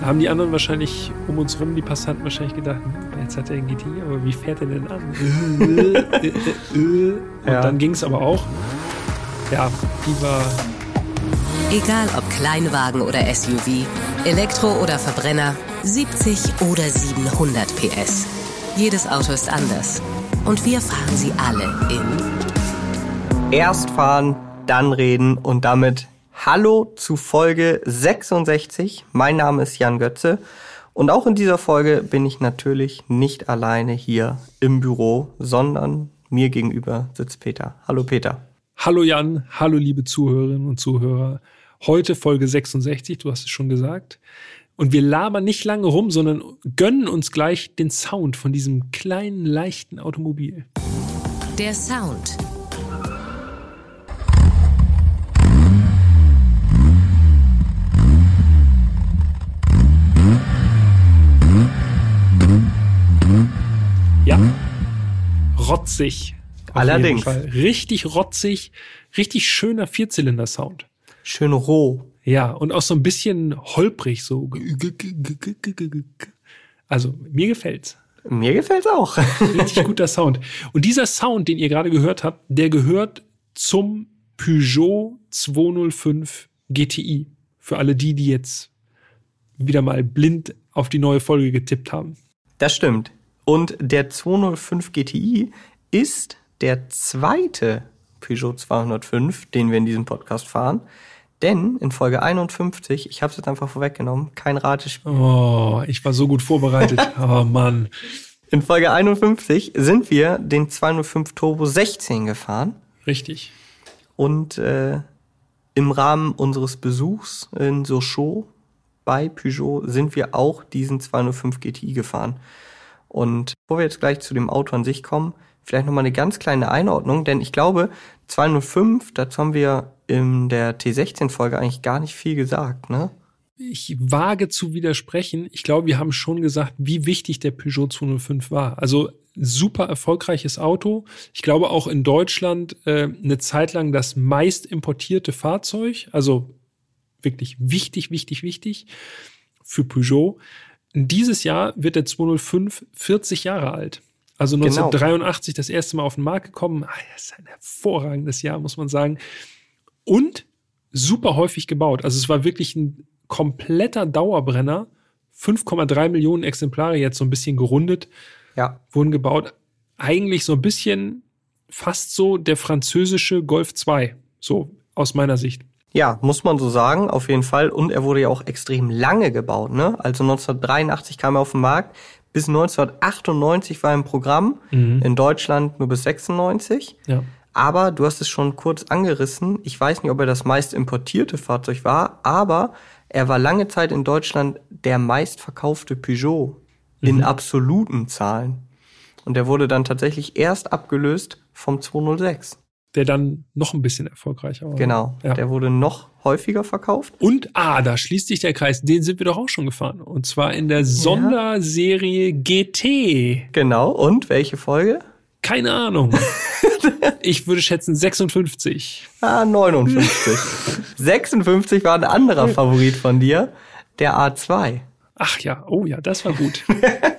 Da haben die anderen wahrscheinlich um uns rum, die Passanten wahrscheinlich gedacht, hm, jetzt hat er einen GTI, aber wie fährt er denn an? Und Ja. dann ging es aber auch. Ja, die war Egal ob Kleinwagen oder SUV, Elektro oder Verbrenner, 70 oder 700 PS. Jedes Auto ist anders. Und wir fahren sie alle in Erst fahren, dann reden und damit Hallo zu Folge 66. Mein Name ist Jan Götze und auch in dieser Folge bin ich natürlich nicht alleine hier im Büro, sondern mir gegenüber sitzt Peter. Hallo Peter. Hallo Jan, hallo liebe Zuhörerinnen und Zuhörer. Heute Folge 66, du hast es schon gesagt. Und wir labern nicht lange rum, sondern gönnen uns gleich den Sound von diesem kleinen, leichten Automobil. der Sound. Ja, rotzig. Auf Allerdings. jeden Fall. Richtig rotzig, richtig schöner Vierzylinder-Sound. Schön roh. Ja, und auch so ein bisschen holprig, so. Also, mir gefällt's. Mir gefällt's auch. Richtig guter Sound. Und dieser Sound, den ihr gerade gehört habt, der gehört zum Peugeot 205 GTI. Für alle die, die jetzt wieder mal blind auf die neue Folge getippt haben. Das stimmt. Und der 205 GTI ist der zweite Peugeot 205, den wir in diesem Podcast fahren. Denn in Folge 51, ich habe es jetzt einfach vorweggenommen, kein Ratespiel. Oh, ich war so gut vorbereitet. Oh Mann. In Folge 51 sind wir den 205 Turbo 16 gefahren Richtig. und äh, im Rahmen unseres Besuchs in Sochaux bei Peugeot sind wir auch diesen 205 GTI gefahren. Und bevor wir jetzt gleich zu dem Auto an sich kommen, vielleicht nochmal eine ganz kleine Einordnung, denn ich glaube, 205, dazu haben wir in der T16-Folge eigentlich gar nicht viel gesagt, ne? Ich wage zu widersprechen. Ich glaube, wir haben schon gesagt, wie wichtig der Peugeot 205 war. Also super erfolgreiches Auto. Ich glaube auch in Deutschland äh, eine Zeit lang das meist importierte Fahrzeug. Also wirklich wichtig, wichtig, wichtig für Peugeot. Dieses Jahr wird der 205 40 Jahre alt. Also Genau. 1983 das erste Mal auf den Markt gekommen. Ah, Das ist ein hervorragendes Jahr, muss man sagen. Und super häufig gebaut. Also es war wirklich ein kompletter Dauerbrenner. 5,3 Millionen Exemplare jetzt so ein bisschen gerundet Ja, wurden gebaut. Eigentlich so ein bisschen fast so der französische Golf 2. So aus meiner Sicht. Ja, muss man so sagen, auf jeden Fall. Und er wurde ja auch extrem lange gebaut, ne? Also 1983 kam er auf den Markt, bis 1998 war er im Programm, in Deutschland nur bis 96. Ja. Aber du hast es schon kurz angerissen. Ich weiß nicht, ob er das meist importierte Fahrzeug war, aber er war lange Zeit in Deutschland der meistverkaufte Peugeot in absoluten Zahlen. Und er wurde dann tatsächlich erst abgelöst vom 206. Der dann noch ein bisschen erfolgreicher war. Genau. Ja. Der wurde noch häufiger verkauft. Und, ah, da schließt sich der Kreis. Den sind wir doch auch schon gefahren. Und zwar in der Sonderserie GT. Genau. Und welche Folge? Keine Ahnung. ich würde schätzen 56. Ah, 59. 56 war ein anderer Favorit von dir, der A2. Ach ja, oh ja, das war gut.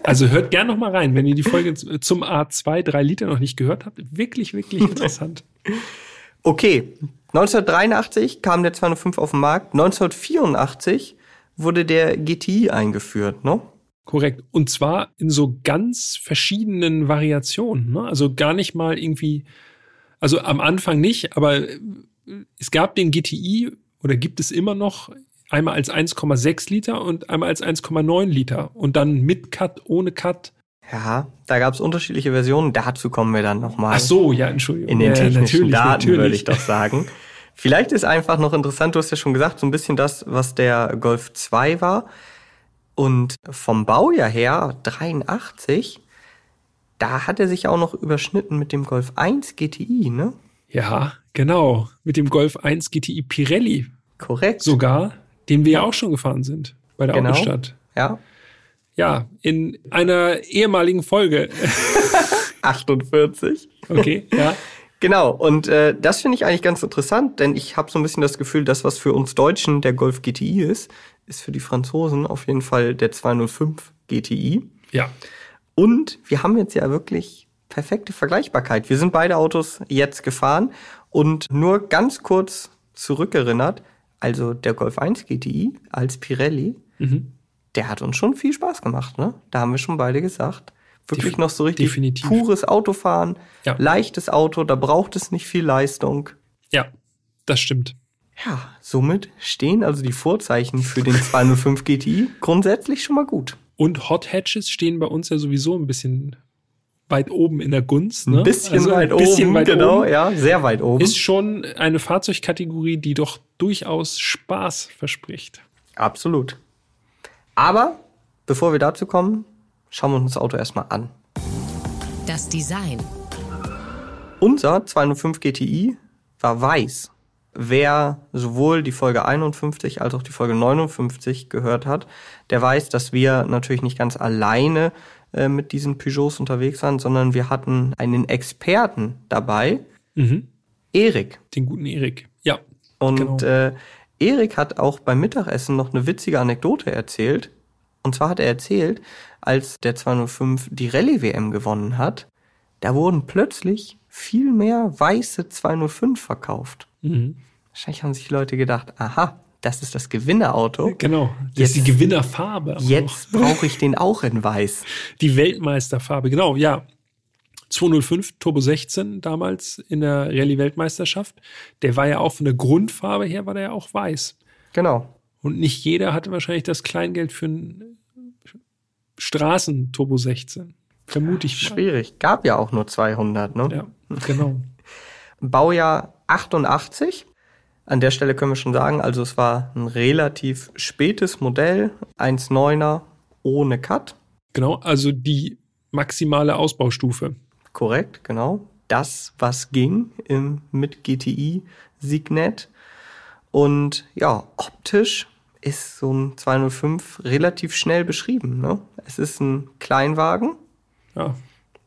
Also hört gern noch mal rein, wenn ihr die Folge zum A2 3 Liter noch nicht gehört habt. Wirklich, wirklich interessant. Okay, 1983 kam der 205 auf den Markt. 1984 wurde der GTI eingeführt, ne? Korrekt. Und zwar in so ganz verschiedenen Variationen. Ne? Also gar nicht mal irgendwie, also am Anfang nicht, aber es gab den GTI oder gibt es immer noch einmal als 1,6 Liter und einmal als 1,9 Liter und dann mit Cut, ohne Cut. Ja, da gab es unterschiedliche Versionen. Dazu kommen wir dann nochmal. Ach so, ja, Entschuldigung. In den ja, technischen natürlich, Daten natürlich. würde ich doch sagen. Vielleicht ist einfach noch interessant, du hast ja schon gesagt, so ein bisschen das, was der Golf 2 war. Und vom Baujahr her, 83, da hat er sich auch noch überschnitten mit dem Golf 1 GTI, ne? Ja, genau. Mit dem Golf 1 GTI Pirelli Korrekt. sogar, den wir ja auch schon gefahren sind bei der Genau. Autostadt. Ja. Ja, in einer ehemaligen Folge. 48. Okay, ja. Genau, und äh, das finde ich eigentlich ganz interessant, denn ich habe so ein bisschen das Gefühl, das, was für uns Deutschen der Golf GTI ist, ist für die Franzosen auf jeden Fall der 205 GTI. Ja. Und wir haben jetzt ja wirklich perfekte Vergleichbarkeit. Wir sind beide Autos jetzt gefahren und nur ganz kurz zurückerinnert, also der Golf 1 GTI als Pirelli, Mhm. der hat uns schon viel Spaß gemacht, ne? Da haben wir schon beide gesagt. Wirklich Def- noch so richtig definitiv. pures Autofahren, Ja. leichtes Auto, da braucht es nicht viel Leistung. Ja, das stimmt. Ja, somit stehen also die Vorzeichen für den 205 GTI grundsätzlich schon mal gut. Und Hot Hatches stehen bei uns ja sowieso ein bisschen weit oben in der Gunst. Ne? Ein bisschen Also weit ein bisschen oben, weit genau, oben. ja, sehr weit oben. Ist schon eine Fahrzeugkategorie, die doch durchaus Spaß verspricht. Absolut. Aber bevor wir dazu kommen, schauen wir uns das Auto erstmal an. Das Design. Unser 205 GTI war weiß. Wer sowohl die Folge 51 als auch die Folge 59 gehört hat, der weiß, dass wir natürlich nicht ganz alleine äh, mit diesen Peugeots unterwegs waren, sondern wir hatten einen Experten dabei, Mhm. Erik. Den guten Erik. Ja. Und Genau. äh, Erik hat auch beim Mittagessen noch eine witzige Anekdote erzählt. Und zwar hat er erzählt, als der 205 die Rallye-WM gewonnen hat, da wurden plötzlich viel mehr weiße 205 verkauft. Mhm. Wahrscheinlich haben sich Leute gedacht, aha, das ist das Gewinnerauto. Genau. Das ist die Jetzt- Gewinnerfarbe. Jetzt auch. brauche ich den auch in weiß. Die Weltmeisterfarbe, genau, ja. 205 Turbo 16 damals in der Rallye-Weltmeisterschaft. Der war ja auch von der Grundfarbe her, war der ja auch weiß. Genau. Und nicht jeder hatte wahrscheinlich das Kleingeld für einen Straßen-Turbo 16. Vermute ich mal. Schwierig. Gab ja auch nur 200, ne? Ja, genau. Baujahr 88. An der Stelle können wir schon sagen, also es war ein relativ spätes Modell, 1,9er ohne Cut. Genau, also die maximale Ausbaustufe. Korrekt, genau. Das, was ging im, mit GTI Signet. Und ja, optisch ist so ein 205 relativ schnell beschrieben. Ne? Es ist ein Kleinwagen. Ja,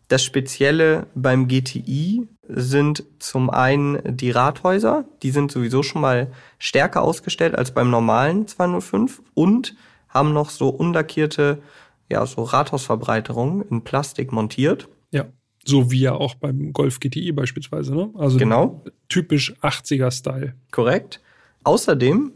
Das Spezielle beim GTI sind zum einen die Rathäuser, die sind sowieso schon mal stärker ausgestellt als beim normalen 205 und haben noch so unlackierte, ja, so Rathausverbreiterungen in Plastik montiert. ja. So wie ja auch beim Golf GTI beispielsweise, ne? Also Genau. typisch 80er-Style. Korrekt. Außerdem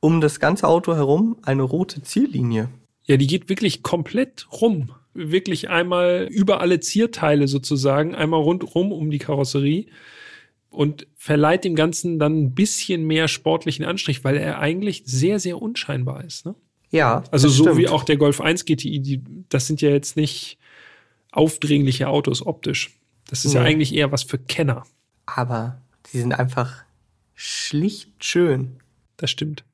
um das ganze Auto herum eine rote Ziellinie. Ja, die geht wirklich komplett rum. Wirklich einmal über alle Zierteile sozusagen, einmal rundrum um die Karosserie und verleiht dem Ganzen dann ein bisschen mehr sportlichen Anstrich, weil er eigentlich sehr, sehr unscheinbar ist. Ne? Ja, Also so stimmt. wie auch der Golf 1 GTI, die, das sind ja jetzt nicht aufdringliche Autos optisch. Das ist ja Nee. eigentlich eher was für Kenner. Aber die sind einfach schlicht schön. Das stimmt.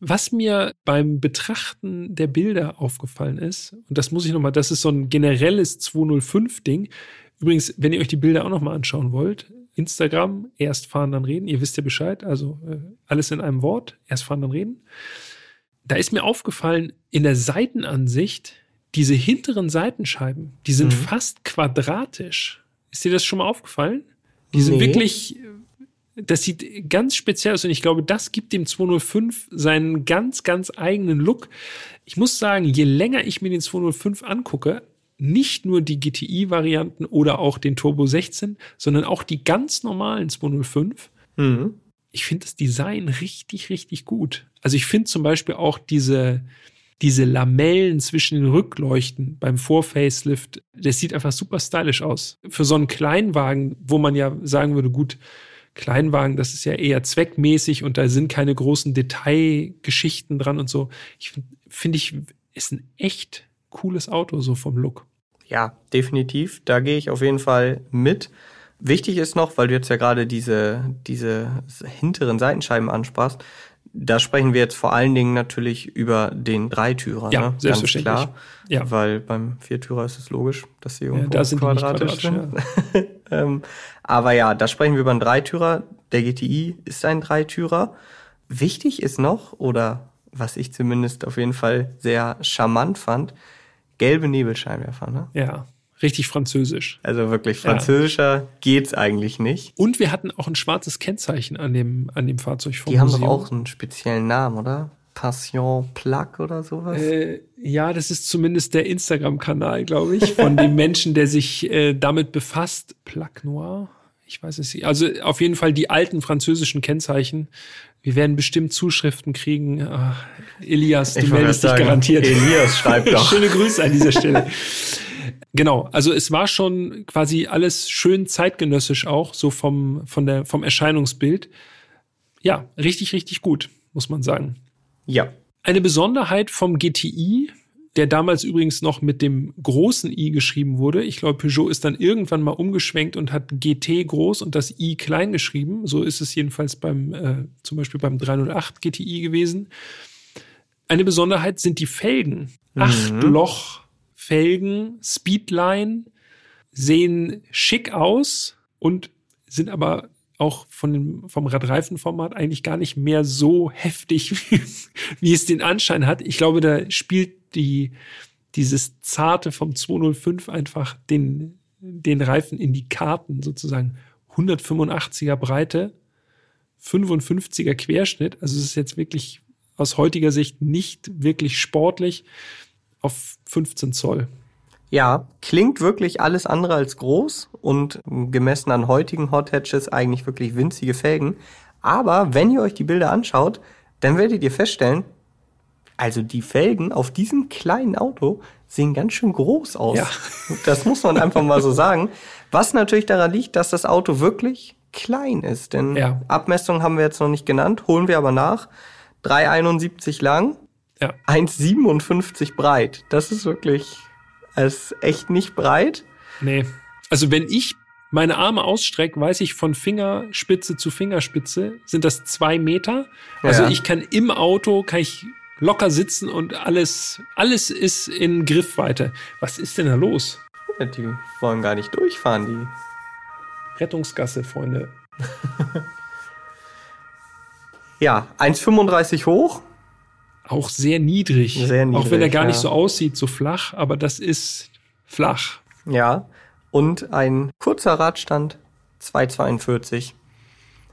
Was mir beim Betrachten der Bilder aufgefallen ist, und das muss ich nochmal, das ist so ein generelles 205-Ding. Übrigens, wenn ihr euch die Bilder auch nochmal anschauen wollt, Instagram, erst fahren, dann reden. Ihr wisst ja Bescheid, also äh, alles in einem Wort, erst fahren, dann reden. Da ist mir aufgefallen, in der Seitenansicht, diese hinteren Seitenscheiben, die sind Mhm. fast quadratisch. Ist dir das schon mal aufgefallen? Die sind Nee. wirklich, das sieht ganz speziell aus und ich glaube, das gibt dem 205 seinen ganz, ganz eigenen Look. Ich muss sagen, je länger ich mir den 205 angucke, nicht nur die GTI-Varianten oder auch den Turbo 16, sondern auch die ganz normalen 205, Mhm. ich finde das Design richtig, richtig gut. Also ich finde zum Beispiel auch diese, diese Lamellen zwischen den Rückleuchten beim Vor-Facelift, das sieht einfach super stylisch aus. Für so einen Kleinwagen, wo man ja sagen würde, gut, Kleinwagen, das ist ja eher zweckmäßig und da sind keine großen Detailgeschichten dran und so. Ich finde, find ich, ist ein echt cooles Auto so vom Look. Ja, definitiv. Da gehe ich auf jeden Fall mit. Wichtig ist noch, weil du jetzt ja gerade diese, diese hinteren Seitenscheiben ansprachst, da sprechen wir jetzt vor allen Dingen natürlich über den Dreitürer. Ja, ne? selbstverständlich. Ganz klar. Ja. Weil beim Viertürer ist es logisch, dass sie Ja, irgendwo da sind quadratisch sind. ähm, aber ja, da sprechen wir über einen Dreitürer. Der GTI ist ein Dreitürer. Wichtig ist noch, oder was ich zumindest auf jeden Fall sehr charmant fand, gelbe Nebelscheinwerfer. Ne? Ja, richtig französisch. Also wirklich französischer ja. geht's eigentlich nicht. Und wir hatten auch ein schwarzes Kennzeichen an dem, an dem Fahrzeug vom Die Museum. haben doch auch einen speziellen Namen, oder? Passion Plug oder sowas? Äh, ja, das ist zumindest der Instagram-Kanal, glaube ich, von dem Menschen, der sich äh, damit befasst. Plug Noir? Ich weiß es nicht. Also auf jeden Fall die alten französischen Kennzeichen. Wir werden bestimmt Zuschriften kriegen. Ach, Elias, du ich meldest dich garantiert. Elias schreibt doch. Schöne Grüße an dieser Stelle. Genau, also es war schon quasi alles schön zeitgenössisch auch, so vom, von der, vom Erscheinungsbild. Ja, richtig, richtig gut, muss man sagen. Ja. Eine Besonderheit vom GTI, der damals übrigens noch mit dem großen i geschrieben wurde. Ich glaube, Peugeot ist dann irgendwann mal umgeschwenkt und hat GT groß und das i klein geschrieben. So ist es jedenfalls beim, äh, zum Beispiel beim 308 GTI gewesen. Eine Besonderheit sind die Felgen. Mhm. Acht Loch Felgen, Speedline, sehen schick aus und sind aber auch von dem, vom Radreifenformat eigentlich gar nicht mehr so heftig, wie es den Anschein hat. Ich glaube, da spielt die, dieses Zarte vom 205 einfach den, den Reifen in die Karten sozusagen. 185er Breite, 55er Querschnitt. Also es ist jetzt wirklich aus heutiger Sicht nicht wirklich sportlich auf 15 Zoll. Ja, klingt wirklich alles andere als groß und gemessen an heutigen Hot Hatches eigentlich wirklich winzige Felgen. Aber wenn ihr euch die Bilder anschaut, dann werdet ihr feststellen, also die Felgen auf diesem kleinen Auto sehen ganz schön groß aus. Ja. Das muss man einfach mal so sagen. Was natürlich daran liegt, dass das Auto wirklich klein ist. Denn ja. Abmessungen haben wir jetzt noch nicht genannt, holen wir aber nach. 3,71 lang, ja. 1,57 breit. Das ist wirklich ist echt nicht breit. Nee. Also wenn ich meine Arme ausstrecke, weiß ich von Fingerspitze zu Fingerspitze sind das zwei Meter. Also ja. ich kann im Auto, kann ich locker sitzen und alles, alles ist in Griffweite. Was ist denn da los? Ja, die wollen gar nicht durchfahren, die. Rettungsgasse, Freunde. ja, 1,35 hoch, auch sehr niedrig. Sehr niedrig. Auch wenn er gar ja. nicht so aussieht, so flach, aber das ist flach. Ja. Und ein kurzer Radstand, 242.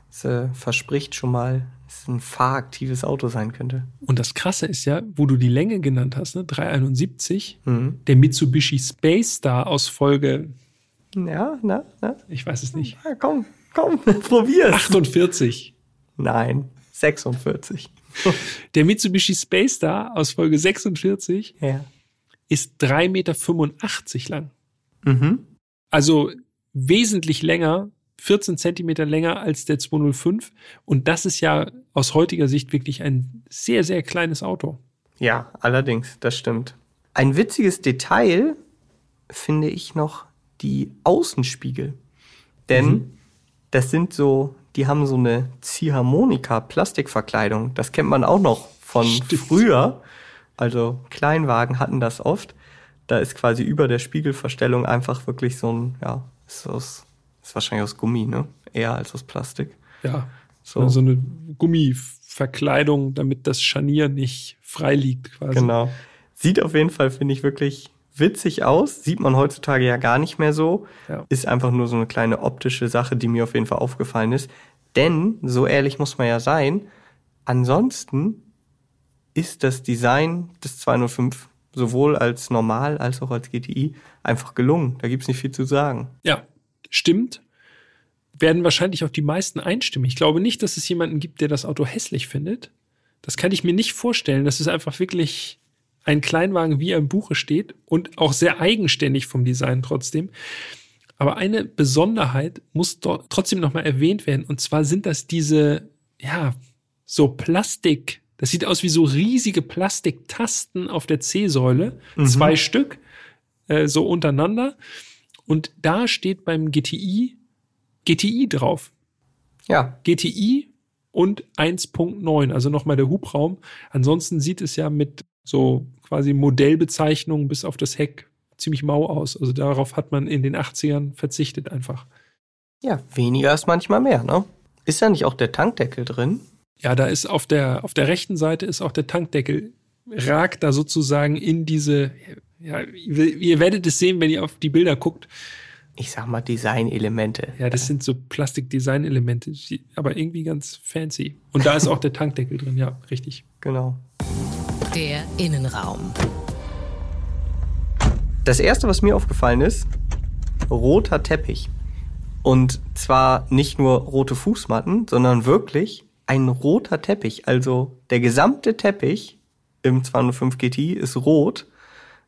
Das äh, verspricht schon mal, dass es ein fahraktives Auto sein könnte. Und das Krasse ist ja, wo du die Länge genannt hast, ne, 371, mhm. der Mitsubishi Space Star aus Folge. Ja, na, na. Ich weiß es nicht. Ja, komm, komm, probier's. 48. Nein, 46. Der Mitsubishi Space Star aus Folge 46 ja. ist 3,85 Meter lang. Mhm. Also wesentlich länger, 14 Zentimeter länger als der 205. Und das ist ja aus heutiger Sicht wirklich ein sehr, sehr kleines Auto. Ja, allerdings, das stimmt. Ein witziges Detail finde ich noch die Außenspiegel. Denn mhm. das sind so die haben so eine Ziehharmonika-Plastikverkleidung. Das kennt man auch noch von Stimmt. früher. Also Kleinwagen hatten das oft. Da ist quasi über der Spiegelverstellung einfach wirklich so ein, ja, ist, aus, ist wahrscheinlich aus Gummi, ne? Eher als aus Plastik. Ja. So, so eine Gummiverkleidung, damit das Scharnier nicht frei liegt quasi. Genau. Sieht auf jeden Fall, finde ich, wirklich witzig aus. Sieht man heutzutage ja gar nicht mehr so. Ja. Ist einfach nur so eine kleine optische Sache, die mir auf jeden Fall aufgefallen ist. Denn, so ehrlich muss man ja sein, ansonsten ist das Design des 205 sowohl als normal als auch als GTI einfach gelungen. Da gibt's nicht viel zu sagen. Ja, stimmt. Werden wahrscheinlich auch die meisten einstimmen. Ich glaube nicht, dass es jemanden gibt, der das Auto hässlich findet. Das kann ich mir nicht vorstellen. Das ist einfach wirklich ein Kleinwagen, wie er im Buche steht und auch sehr eigenständig vom Design trotzdem. Aber eine Besonderheit muss dort trotzdem nochmal erwähnt werden. Und zwar sind das diese, ja, so Plastik. Das sieht aus wie so riesige Plastiktasten auf der C-Säule. Mhm. Zwei Stück, äh, so untereinander. Und da steht beim GTI GTI drauf. Ja. GTI und 1.9, also nochmal der Hubraum. Ansonsten sieht es ja mit so quasi Modellbezeichnungen bis auf das Heck ziemlich mau aus. Also darauf hat man in den 80ern verzichtet einfach. Ja, weniger ist manchmal mehr, ne? Ist da nicht auch der Tankdeckel drin? Ja, da ist auf der, auf der rechten Seite ist auch der Tankdeckel, ragt da sozusagen in diese, ja, ihr, ihr werdet es sehen, wenn ihr auf die Bilder guckt. Ich sag mal Designelemente. Ja, das sind so Plastik-Design-Elemente, aber irgendwie ganz fancy. Und da ist auch der Tankdeckel drin, ja, richtig. Genau. Der Innenraum. Das erste, was mir aufgefallen ist, roter Teppich. Und zwar nicht nur rote Fußmatten, sondern wirklich ein roter Teppich. Also der gesamte Teppich im 205 GT ist rot,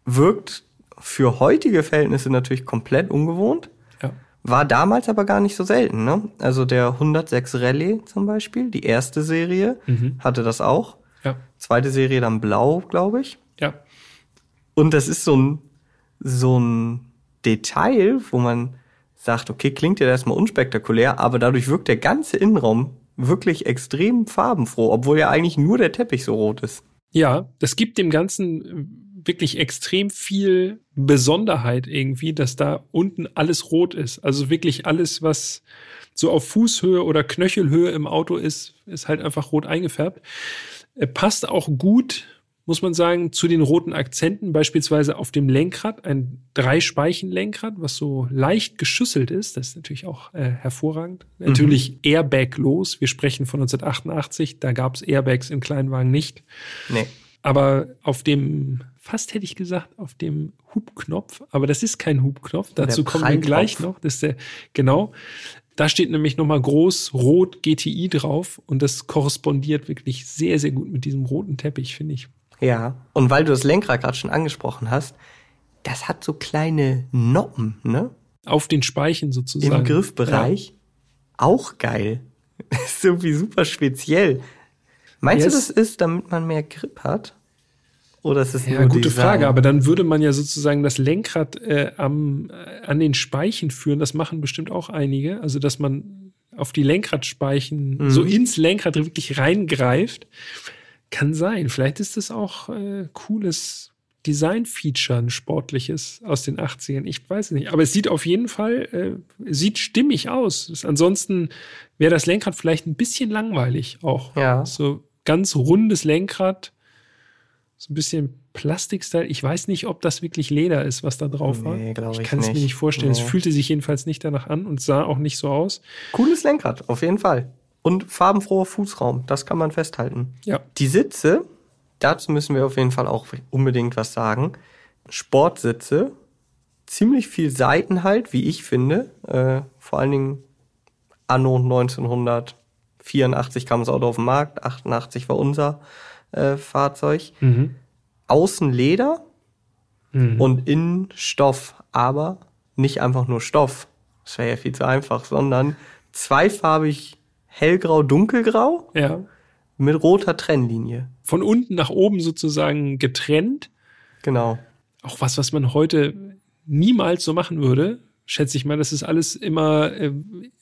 wirkt für heutige Verhältnisse natürlich komplett ungewohnt. Ja. War damals aber gar nicht so selten. Ne? Also der 106 Rallye zum Beispiel, die erste Serie, Mhm. hatte das auch. Ja. Zweite Serie dann blau, glaube ich. Ja. Und das ist so ein, so ein Detail, wo man sagt, okay, klingt ja erstmal unspektakulär, aber dadurch wirkt der ganze Innenraum wirklich extrem farbenfroh, obwohl ja eigentlich nur der Teppich so rot ist. Ja, das gibt dem Ganzen äh, wirklich extrem viel Besonderheit irgendwie, dass da unten alles rot ist. Also wirklich alles, was so auf Fußhöhe oder Knöchelhöhe im Auto ist, ist halt einfach rot eingefärbt. Äh, Passt auch gut, muss man sagen, zu den roten Akzenten, beispielsweise auf dem Lenkrad, ein Drei-Speichen-Lenkrad, was so leicht geschüsselt ist. Das ist natürlich auch äh, hervorragend. Natürlich Airbag-los. Wir sprechen von 1988, da gab es Airbags in Kleinwagen nicht. Nee. Aber auf dem, fast hätte ich gesagt, auf dem Hubknopf, aber das ist kein Hubknopf, dazu kommen wir gleich noch. Das ist der, genau. Da steht nämlich nochmal groß rot GTI drauf und das korrespondiert wirklich sehr, sehr gut mit diesem roten Teppich, finde ich. Ja. Und weil du das Lenkrad gerade schon angesprochen hast, das hat so kleine Noppen, ne? Auf den Speichen sozusagen. Im Griffbereich. Auch geil. Das ist irgendwie super speziell. Meinst Ja, du, das ist, damit man mehr Grip hat? Oder ist es Ja, nur gute Design? Frage, aber dann würde man ja sozusagen das Lenkrad äh, am, äh, an den Speichen führen. Das machen bestimmt auch einige. Also, dass man auf die Lenkradspeichen Mhm. so ins Lenkrad wirklich reingreift. Kann sein. Vielleicht ist das auch äh, cooles Design-Feature, ein sportliches aus den 80ern. Ich weiß es nicht. Aber es sieht auf jeden Fall, äh, sieht stimmig aus. Das, ansonsten wäre das Lenkrad vielleicht ein bisschen langweilig auch. Ja. So ganz rundes Lenkrad, so ein bisschen Plastikstyle. Ich weiß nicht, ob das wirklich Leder ist, was da drauf war. Nee, ich ich kann es mir nicht. vorstellen. Es Nee. fühlte sich jedenfalls nicht danach an und sah auch nicht so aus. Cooles Lenkrad, auf jeden Fall. Und farbenfroher Fußraum, das kann man festhalten. Ja. Die Sitze, dazu müssen wir auf jeden Fall auch unbedingt was sagen. Sportsitze, ziemlich viel Seitenhalt, wie ich finde. Äh, vor allen Dingen anno 1984 kam das Auto auf den Markt, 88 war unser äh, Fahrzeug. Mhm. Außen Leder Mhm. und innen Stoff, aber nicht einfach nur Stoff. Das wäre ja viel zu einfach, sondern zweifarbig hellgrau, dunkelgrau Ja. mit roter Trennlinie. Von unten nach oben sozusagen getrennt. Genau. Auch was, was man heute niemals so machen würde. Schätze ich mal, das ist alles immer, äh,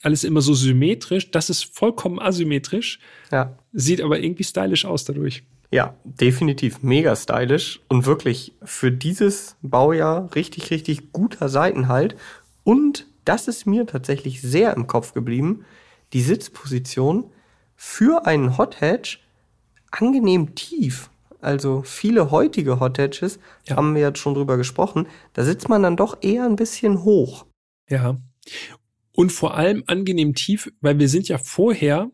alles immer so symmetrisch. Das ist vollkommen asymmetrisch, Ja. sieht aber irgendwie stylisch aus dadurch. Ja, definitiv mega stylisch und wirklich für dieses Baujahr richtig, richtig guter Seitenhalt. Und das ist mir tatsächlich sehr im Kopf geblieben. Die Sitzposition für einen Hot Hatch angenehm tief. Also viele heutige Hot Hatches Ja. haben wir jetzt schon drüber gesprochen. Da sitzt man dann doch eher ein bisschen hoch. Ja. Und vor allem angenehm tief, weil wir sind ja vorher,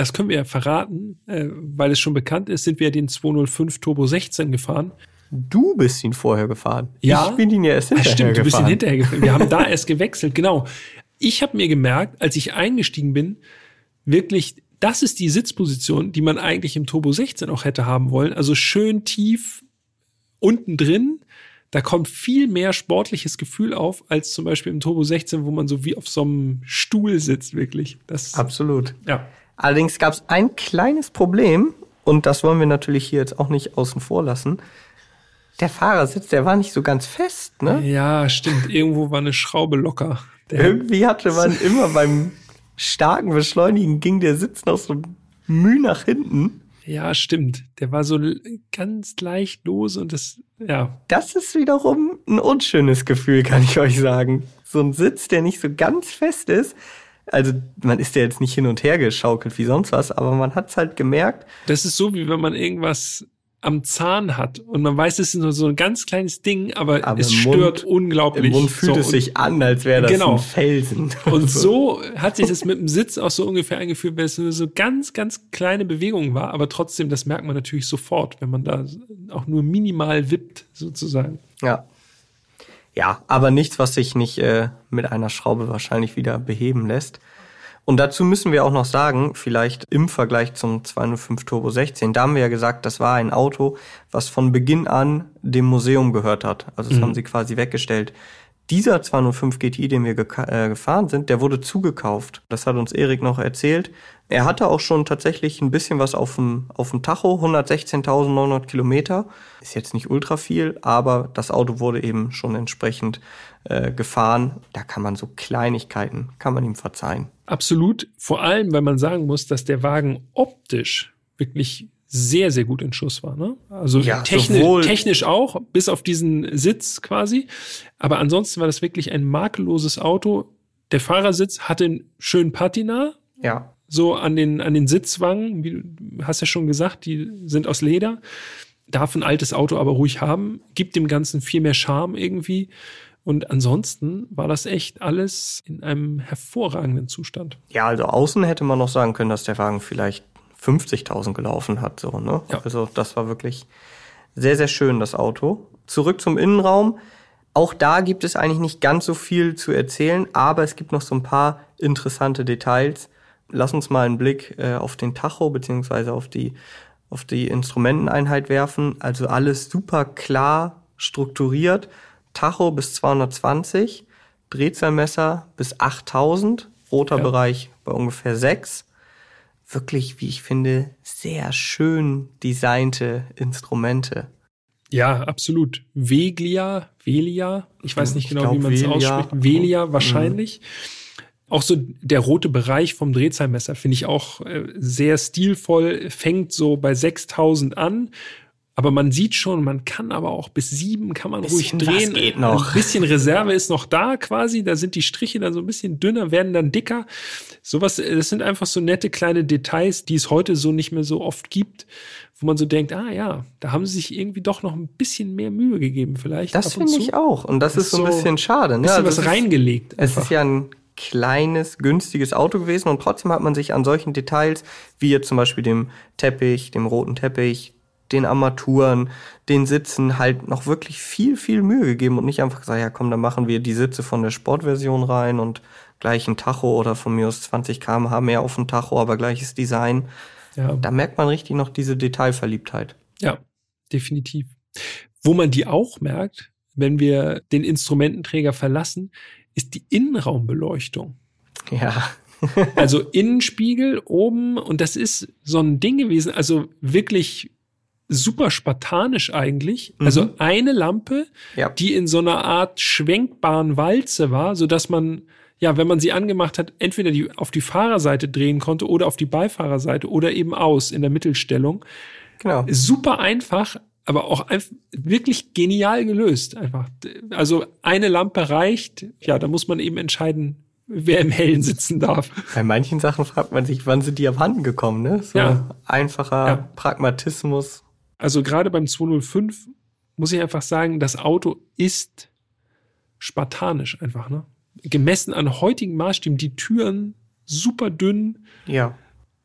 das können wir ja verraten, äh, weil es schon bekannt ist, sind wir den 205 Turbo 16 gefahren. Du bist ihn vorher gefahren. Ja. Ich bin ihn ja erst hinterher stimmt, du bist ihn gefahren. hinterher gefahren. Wir haben da erst gewechselt, genau. Ich habe mir gemerkt, als ich eingestiegen bin, wirklich, das ist die Sitzposition, die man eigentlich im Turbo 16 auch hätte haben wollen. Also schön tief unten drin. Da kommt viel mehr sportliches Gefühl auf, als zum Beispiel im Turbo 16, wo man so wie auf so einem Stuhl sitzt, wirklich. Das, Absolut. ja. Allerdings gab es ein kleines Problem, und das wollen wir natürlich hier jetzt auch nicht außen vor lassen. Der Fahrersitz, der war nicht so ganz fest, ne? Ja, stimmt. Irgendwo war eine Schraube locker. Der, Irgendwie hatte man immer beim starken Beschleunigen ging der Sitz noch so müh nach hinten. ja, stimmt. Der war so ganz leicht lose und das, ja, Das ist wiederum ein unschönes Gefühl, kann ich euch sagen. So ein Sitz, der nicht so ganz fest ist. Also man ist ja jetzt nicht hin und her geschaukelt wie sonst was, aber man hat's halt gemerkt. Das ist so, wie wenn man irgendwas am Zahn hat und man weiß, es ist nur so ein ganz kleines Ding, aber, Aber es stört Mund- unglaublich. Im Mund fühlt So, es sich an, als wäre das Genau. ein Felsen. Und so hat sich das mit dem Sitz auch so ungefähr eingeführt, weil es nur so ganz, ganz kleine Bewegungen war, aber trotzdem, das merkt man natürlich sofort, wenn man da auch nur minimal wippt, sozusagen. Ja. Ja, aber nichts, was sich nicht äh, mit einer Schraube wahrscheinlich wieder beheben lässt. Und dazu müssen wir auch noch sagen, vielleicht im Vergleich zum 205 Turbo 16, da haben wir ja gesagt, das war ein Auto, was von Beginn an dem Museum gehört hat. Also das haben sie quasi weggestellt. Dieser 205 GTI, den wir äh, gefahren sind, der wurde zugekauft. Das hat uns Erik noch erzählt. Er hatte auch schon tatsächlich ein bisschen was auf dem, auf dem Tacho, 116.900 Kilometer. Ist jetzt nicht ultra viel, aber das Auto wurde eben schon entsprechend äh, gefahren. Da kann man so Kleinigkeiten, kann man ihm verzeihen. Absolut, vor allem, weil man sagen muss, dass der Wagen optisch wirklich sehr, sehr gut in Schuss war. Ne? Also Ja, technisch, technisch auch, bis auf diesen Sitz quasi. Aber ansonsten war das wirklich ein makelloses Auto. Der Fahrersitz hatte einen schönen Patina, Ja, so an den, an den Sitzwangen, wie du hast ja schon gesagt, die sind aus Leder. Darf ein altes Auto aber ruhig haben, gibt dem Ganzen viel mehr Charme irgendwie. Und ansonsten war das echt alles in einem hervorragenden Zustand. Ja, also außen hätte man noch sagen können, dass der Wagen vielleicht 50.000 gelaufen hat, so, ne? Ja. Also das war wirklich sehr, sehr schön, das Auto. Zurück zum Innenraum. Auch da gibt es eigentlich nicht ganz so viel zu erzählen, aber es gibt noch so ein paar interessante Details. Lass uns mal einen Blick äh, auf den Tacho beziehungsweise auf die, auf die Instrumenteneinheit werfen. Also alles super klar strukturiert. Tacho bis 220, Drehzahlmesser bis 8000, roter Ja. Bereich bei ungefähr 6. Wirklich, wie ich finde, sehr schön designte Instrumente. Ja, absolut. Veglia, Velia, ich weiß nicht Ich genau, glaub, wie man es ausspricht. Velia wahrscheinlich. Auch so der rote Bereich vom Drehzahlmesser finde ich auch äh, sehr stilvoll, fängt so bei 6000 an. Aber man sieht schon, man kann aber auch bis sieben kann man ruhig drehen. geht noch. Ein bisschen Reserve ist noch da quasi. Da sind die Striche dann so ein bisschen dünner, werden dann dicker. Sowas, äh, das sind einfach so nette kleine Details, die es heute so nicht mehr so oft gibt, wo man so denkt, ah ja, da haben sie sich irgendwie doch noch ein bisschen mehr Mühe gegeben vielleicht. Das finde ich auch. Und das, Das ist so ein bisschen schade. Ne? bisschen Also was es ist- reingelegt. Es ist ja ein kleines, günstiges Auto gewesen und trotzdem hat man sich an solchen Details, wie jetzt zum Beispiel dem Teppich, dem roten Teppich, den Armaturen, den Sitzen halt noch wirklich viel, viel Mühe gegeben und nicht einfach gesagt, ja komm, dann machen wir die Sitze von der Sportversion rein und gleich ein Tacho oder von mir aus 20 km/h mehr auf dem Tacho, aber gleiches Design. ja. Da merkt man richtig noch diese Detailverliebtheit. Ja, definitiv. Wo man die auch merkt, wenn wir den Instrumententräger verlassen, ist die Innenraumbeleuchtung. Ja. Also Innenspiegel oben und das ist so ein Ding gewesen, also wirklich super spartanisch eigentlich. Also Mhm. eine Lampe, Ja. die in so einer Art schwenkbaren Walze war, so dass man ja, wenn man sie angemacht hat, entweder die auf die Fahrerseite drehen konnte oder auf die Beifahrerseite oder eben aus in der Mittelstellung. Genau. Super einfach, aber auch einfach wirklich genial gelöst. Einfach. Also eine Lampe reicht. Ja, da muss man eben entscheiden, wer im Hellen sitzen darf. Bei manchen Sachen fragt man sich, wann sind die abhanden gekommen, ne? So Ja. einfacher Ja. Pragmatismus. Also gerade beim 205 muss ich einfach sagen, das Auto ist spartanisch einfach, ne? Gemessen an heutigen Maßstäben, die Türen super dünn. Ja.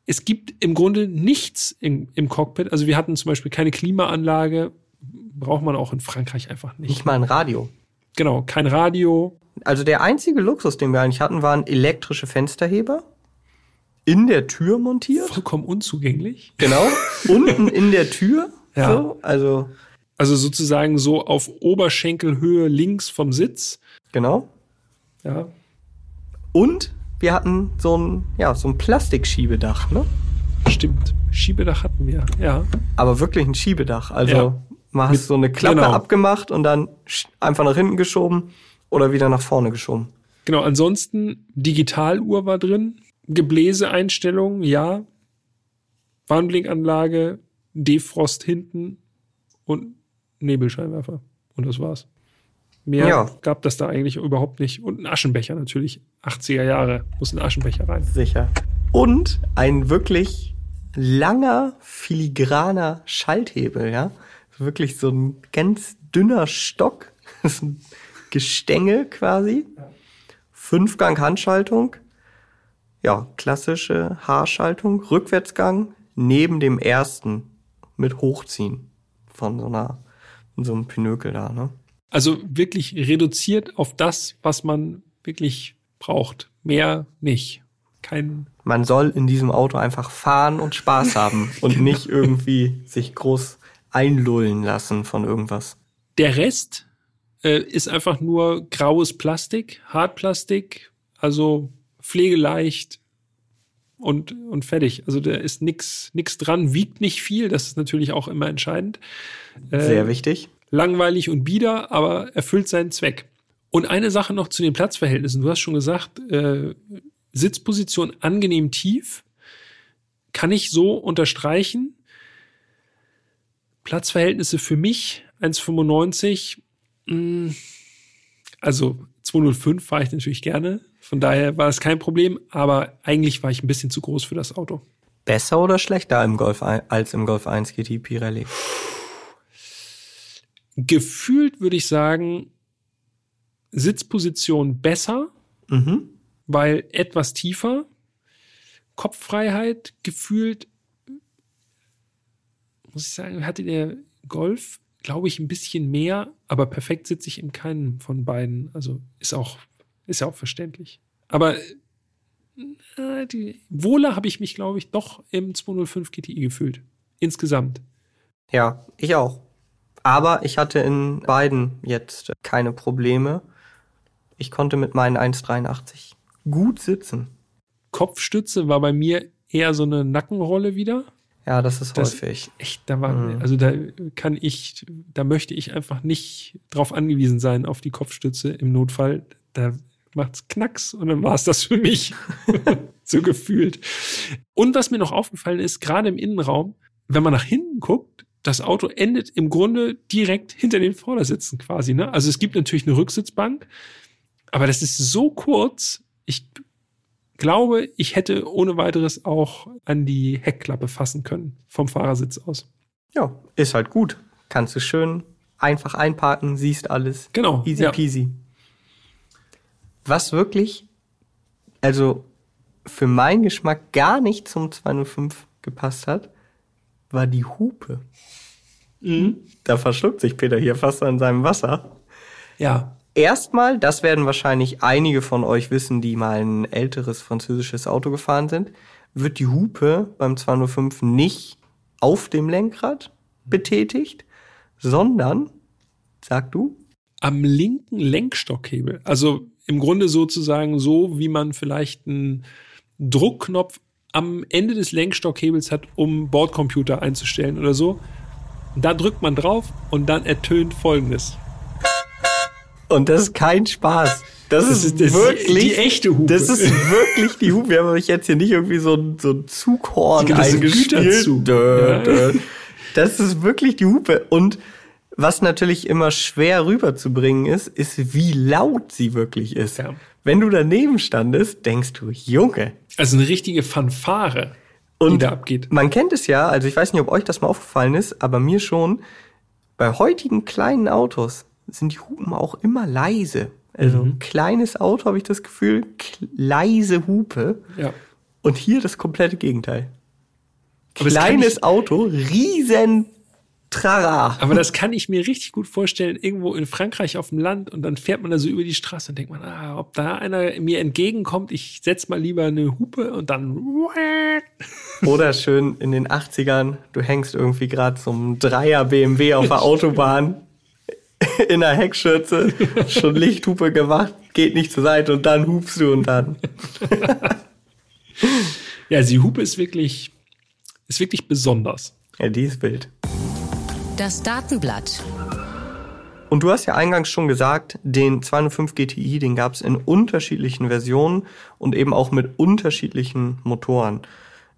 Es gibt im Grunde nichts im, im Cockpit. Also wir hatten zum Beispiel keine Klimaanlage. Braucht man auch in Frankreich einfach nicht. Nicht mal ein Radio. Genau, kein Radio. Also der einzige Luxus, den wir eigentlich hatten, waren elektrische Fensterheber. In der Tür montiert. Vollkommen unzugänglich. Genau. Unten in der Tür. Ja. So, also, Also sozusagen so auf Oberschenkelhöhe links vom Sitz. genau. Ja, Und wir hatten so ein, ja, so ein Plastikschiebedach, ne? stimmt. Schiebedach hatten wir. Ja. Aber wirklich ein Schiebedach. Also, Ja. man hast so eine Klappe genau. abgemacht und dann einfach nach hinten geschoben oder wieder nach vorne geschoben. Genau, ansonsten Digitaluhr war drin, Gebläseeinstellungen, ja, Warnblinkanlage, Defrost hinten und Nebelscheinwerfer. Und das war's. Mehr Ja. gab das da eigentlich überhaupt nicht. Und ein Aschenbecher natürlich. 80er Jahre muss ein Aschenbecher rein. Sicher. Und ein wirklich langer, filigraner Schalthebel, ja. Wirklich so ein ganz dünner Stock, so ein Gestänge quasi. Fünfgang Handschaltung. Ja, klassische Haarschaltung, Rückwärtsgang neben dem ersten mit Hochziehen von so einer, so einem Pinökel da, ne? Also wirklich reduziert auf das, was man wirklich braucht. Mehr nicht. Kein. Man soll in diesem Auto einfach fahren und Spaß haben und genau. nicht irgendwie sich groß einlullen lassen von irgendwas. Der Rest äh, ist einfach nur graues Plastik, Hartplastik, also pflegeleicht und, und fertig. Also da ist nix, nix dran, wiegt nicht viel, das ist natürlich auch immer entscheidend. Äh, Sehr wichtig. Langweilig und bieder, aber erfüllt seinen Zweck. Und eine Sache noch zu den Platzverhältnissen. Du hast schon gesagt, äh, Sitzposition angenehm tief. Kann ich so unterstreichen. Platzverhältnisse für mich 1,95. Mm, also 205 fahre ich natürlich gerne. Von daher war es kein Problem, aber eigentlich war ich ein bisschen zu groß für das Auto. Besser oder schlechter im Golf als im Golf 1 GT Pirelli? Gefühlt würde ich sagen, Sitzposition besser, mhm. weil etwas tiefer. Kopffreiheit gefühlt, muss ich sagen, hatte der Golf, glaube ich, ein bisschen mehr, aber perfekt sitze ich in keinem von beiden. Also ist auch, ist ja auch verständlich. Aber äh, die wohler habe ich mich, glaube ich, doch im 205 GTI gefühlt. Insgesamt. Ja, ich auch. Aber ich hatte in beiden jetzt keine Probleme. Ich konnte mit meinen 1,83 gut sitzen. Kopfstütze war bei mir eher so eine Nackenrolle wieder. Ja, das ist das häufig. Echt, da war, mhm. also da kann ich, da möchte ich einfach nicht drauf angewiesen sein auf die Kopfstütze im Notfall. Da macht's Knacks und dann war es das für mich. so gefühlt. Und was mir noch aufgefallen ist, gerade im Innenraum, wenn man nach hinten guckt, das Auto endet im Grunde direkt hinter den Vordersitzen quasi. Ne? Also es gibt natürlich eine Rücksitzbank, aber das ist so kurz. Ich glaube, ich hätte ohne weiteres auch an die Heckklappe fassen können vom Fahrersitz aus. Ja, ist halt gut. Kannst du schön einfach einparken, siehst alles. Genau. Easy ja. peasy. Was wirklich, also für meinen Geschmack gar nicht zum 205 gepasst hat, war die Hupe. Mhm. Da verschluckt sich Peter hier fast an seinem Wasser. Ja. Erstmal, das werden wahrscheinlich einige von euch wissen, die mal ein älteres französisches Auto gefahren sind, wird die Hupe beim 205 nicht auf dem Lenkrad betätigt, sondern, sag du? Am linken Lenkstockhebel. Also im Grunde sozusagen so, wie man vielleicht einen Druckknopf am Ende des Lenkstockhebels hat, um Bordcomputer einzustellen oder so. Da drückt man drauf und dann ertönt folgendes. Und das ist kein Spaß. Das, das ist, ist wirklich die, echte Hupe. Das ist wirklich die Hupe. Wir haben euch jetzt hier nicht irgendwie so ein, so ein Zughorn das eingespielt. Das ist wirklich die Hupe. Und was natürlich immer schwer rüberzubringen ist, ist, wie laut sie wirklich ist. Ja. Wenn du daneben standest, denkst du, Junge. Also eine richtige Fanfare, Und die da abgeht. Man kennt es ja, also ich weiß nicht, ob euch das mal aufgefallen ist, aber mir schon, bei heutigen kleinen Autos sind die Hupen auch immer leise. Also mhm. kleines Auto habe ich das Gefühl, leise Hupe. Ja. Und hier das komplette Gegenteil. Aber Kleines Auto, riesen Trara. Aber das kann ich mir richtig gut vorstellen, irgendwo in Frankreich auf dem Land und dann fährt man da so über die Straße und denkt man, ah, ob da einer mir entgegenkommt, ich setz mal lieber eine Hupe und dann. Oder schön in den 80ern, du hängst irgendwie gerade so einem Dreier BMW auf der Autobahn in der Heckschürze, schon Lichthupe gemacht, geht nicht zur Seite und dann hupst du und dann. ja, die Hupe ist wirklich, ist wirklich besonders. Ja, die ist wild. Das Datenblatt. Und du hast ja eingangs schon gesagt, den 205 GTI, den gab es in unterschiedlichen Versionen und eben auch mit unterschiedlichen Motoren.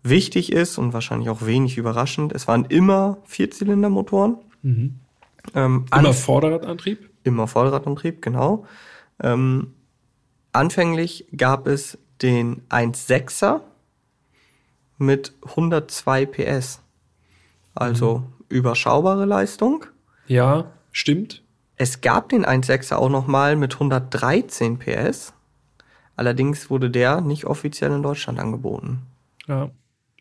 Wichtig ist und wahrscheinlich auch wenig überraschend, es waren immer Vierzylindermotoren. Mhm. Ähm, immer Vorderradantrieb? Immer Vorderradantrieb, genau. Ähm, anfänglich gab es den 1.6er mit 102 PS. Also überschaubare Leistung. Ja, stimmt. Es gab den 1.6er auch nochmal mit 113 PS. Allerdings wurde der nicht offiziell in Deutschland angeboten. Ja.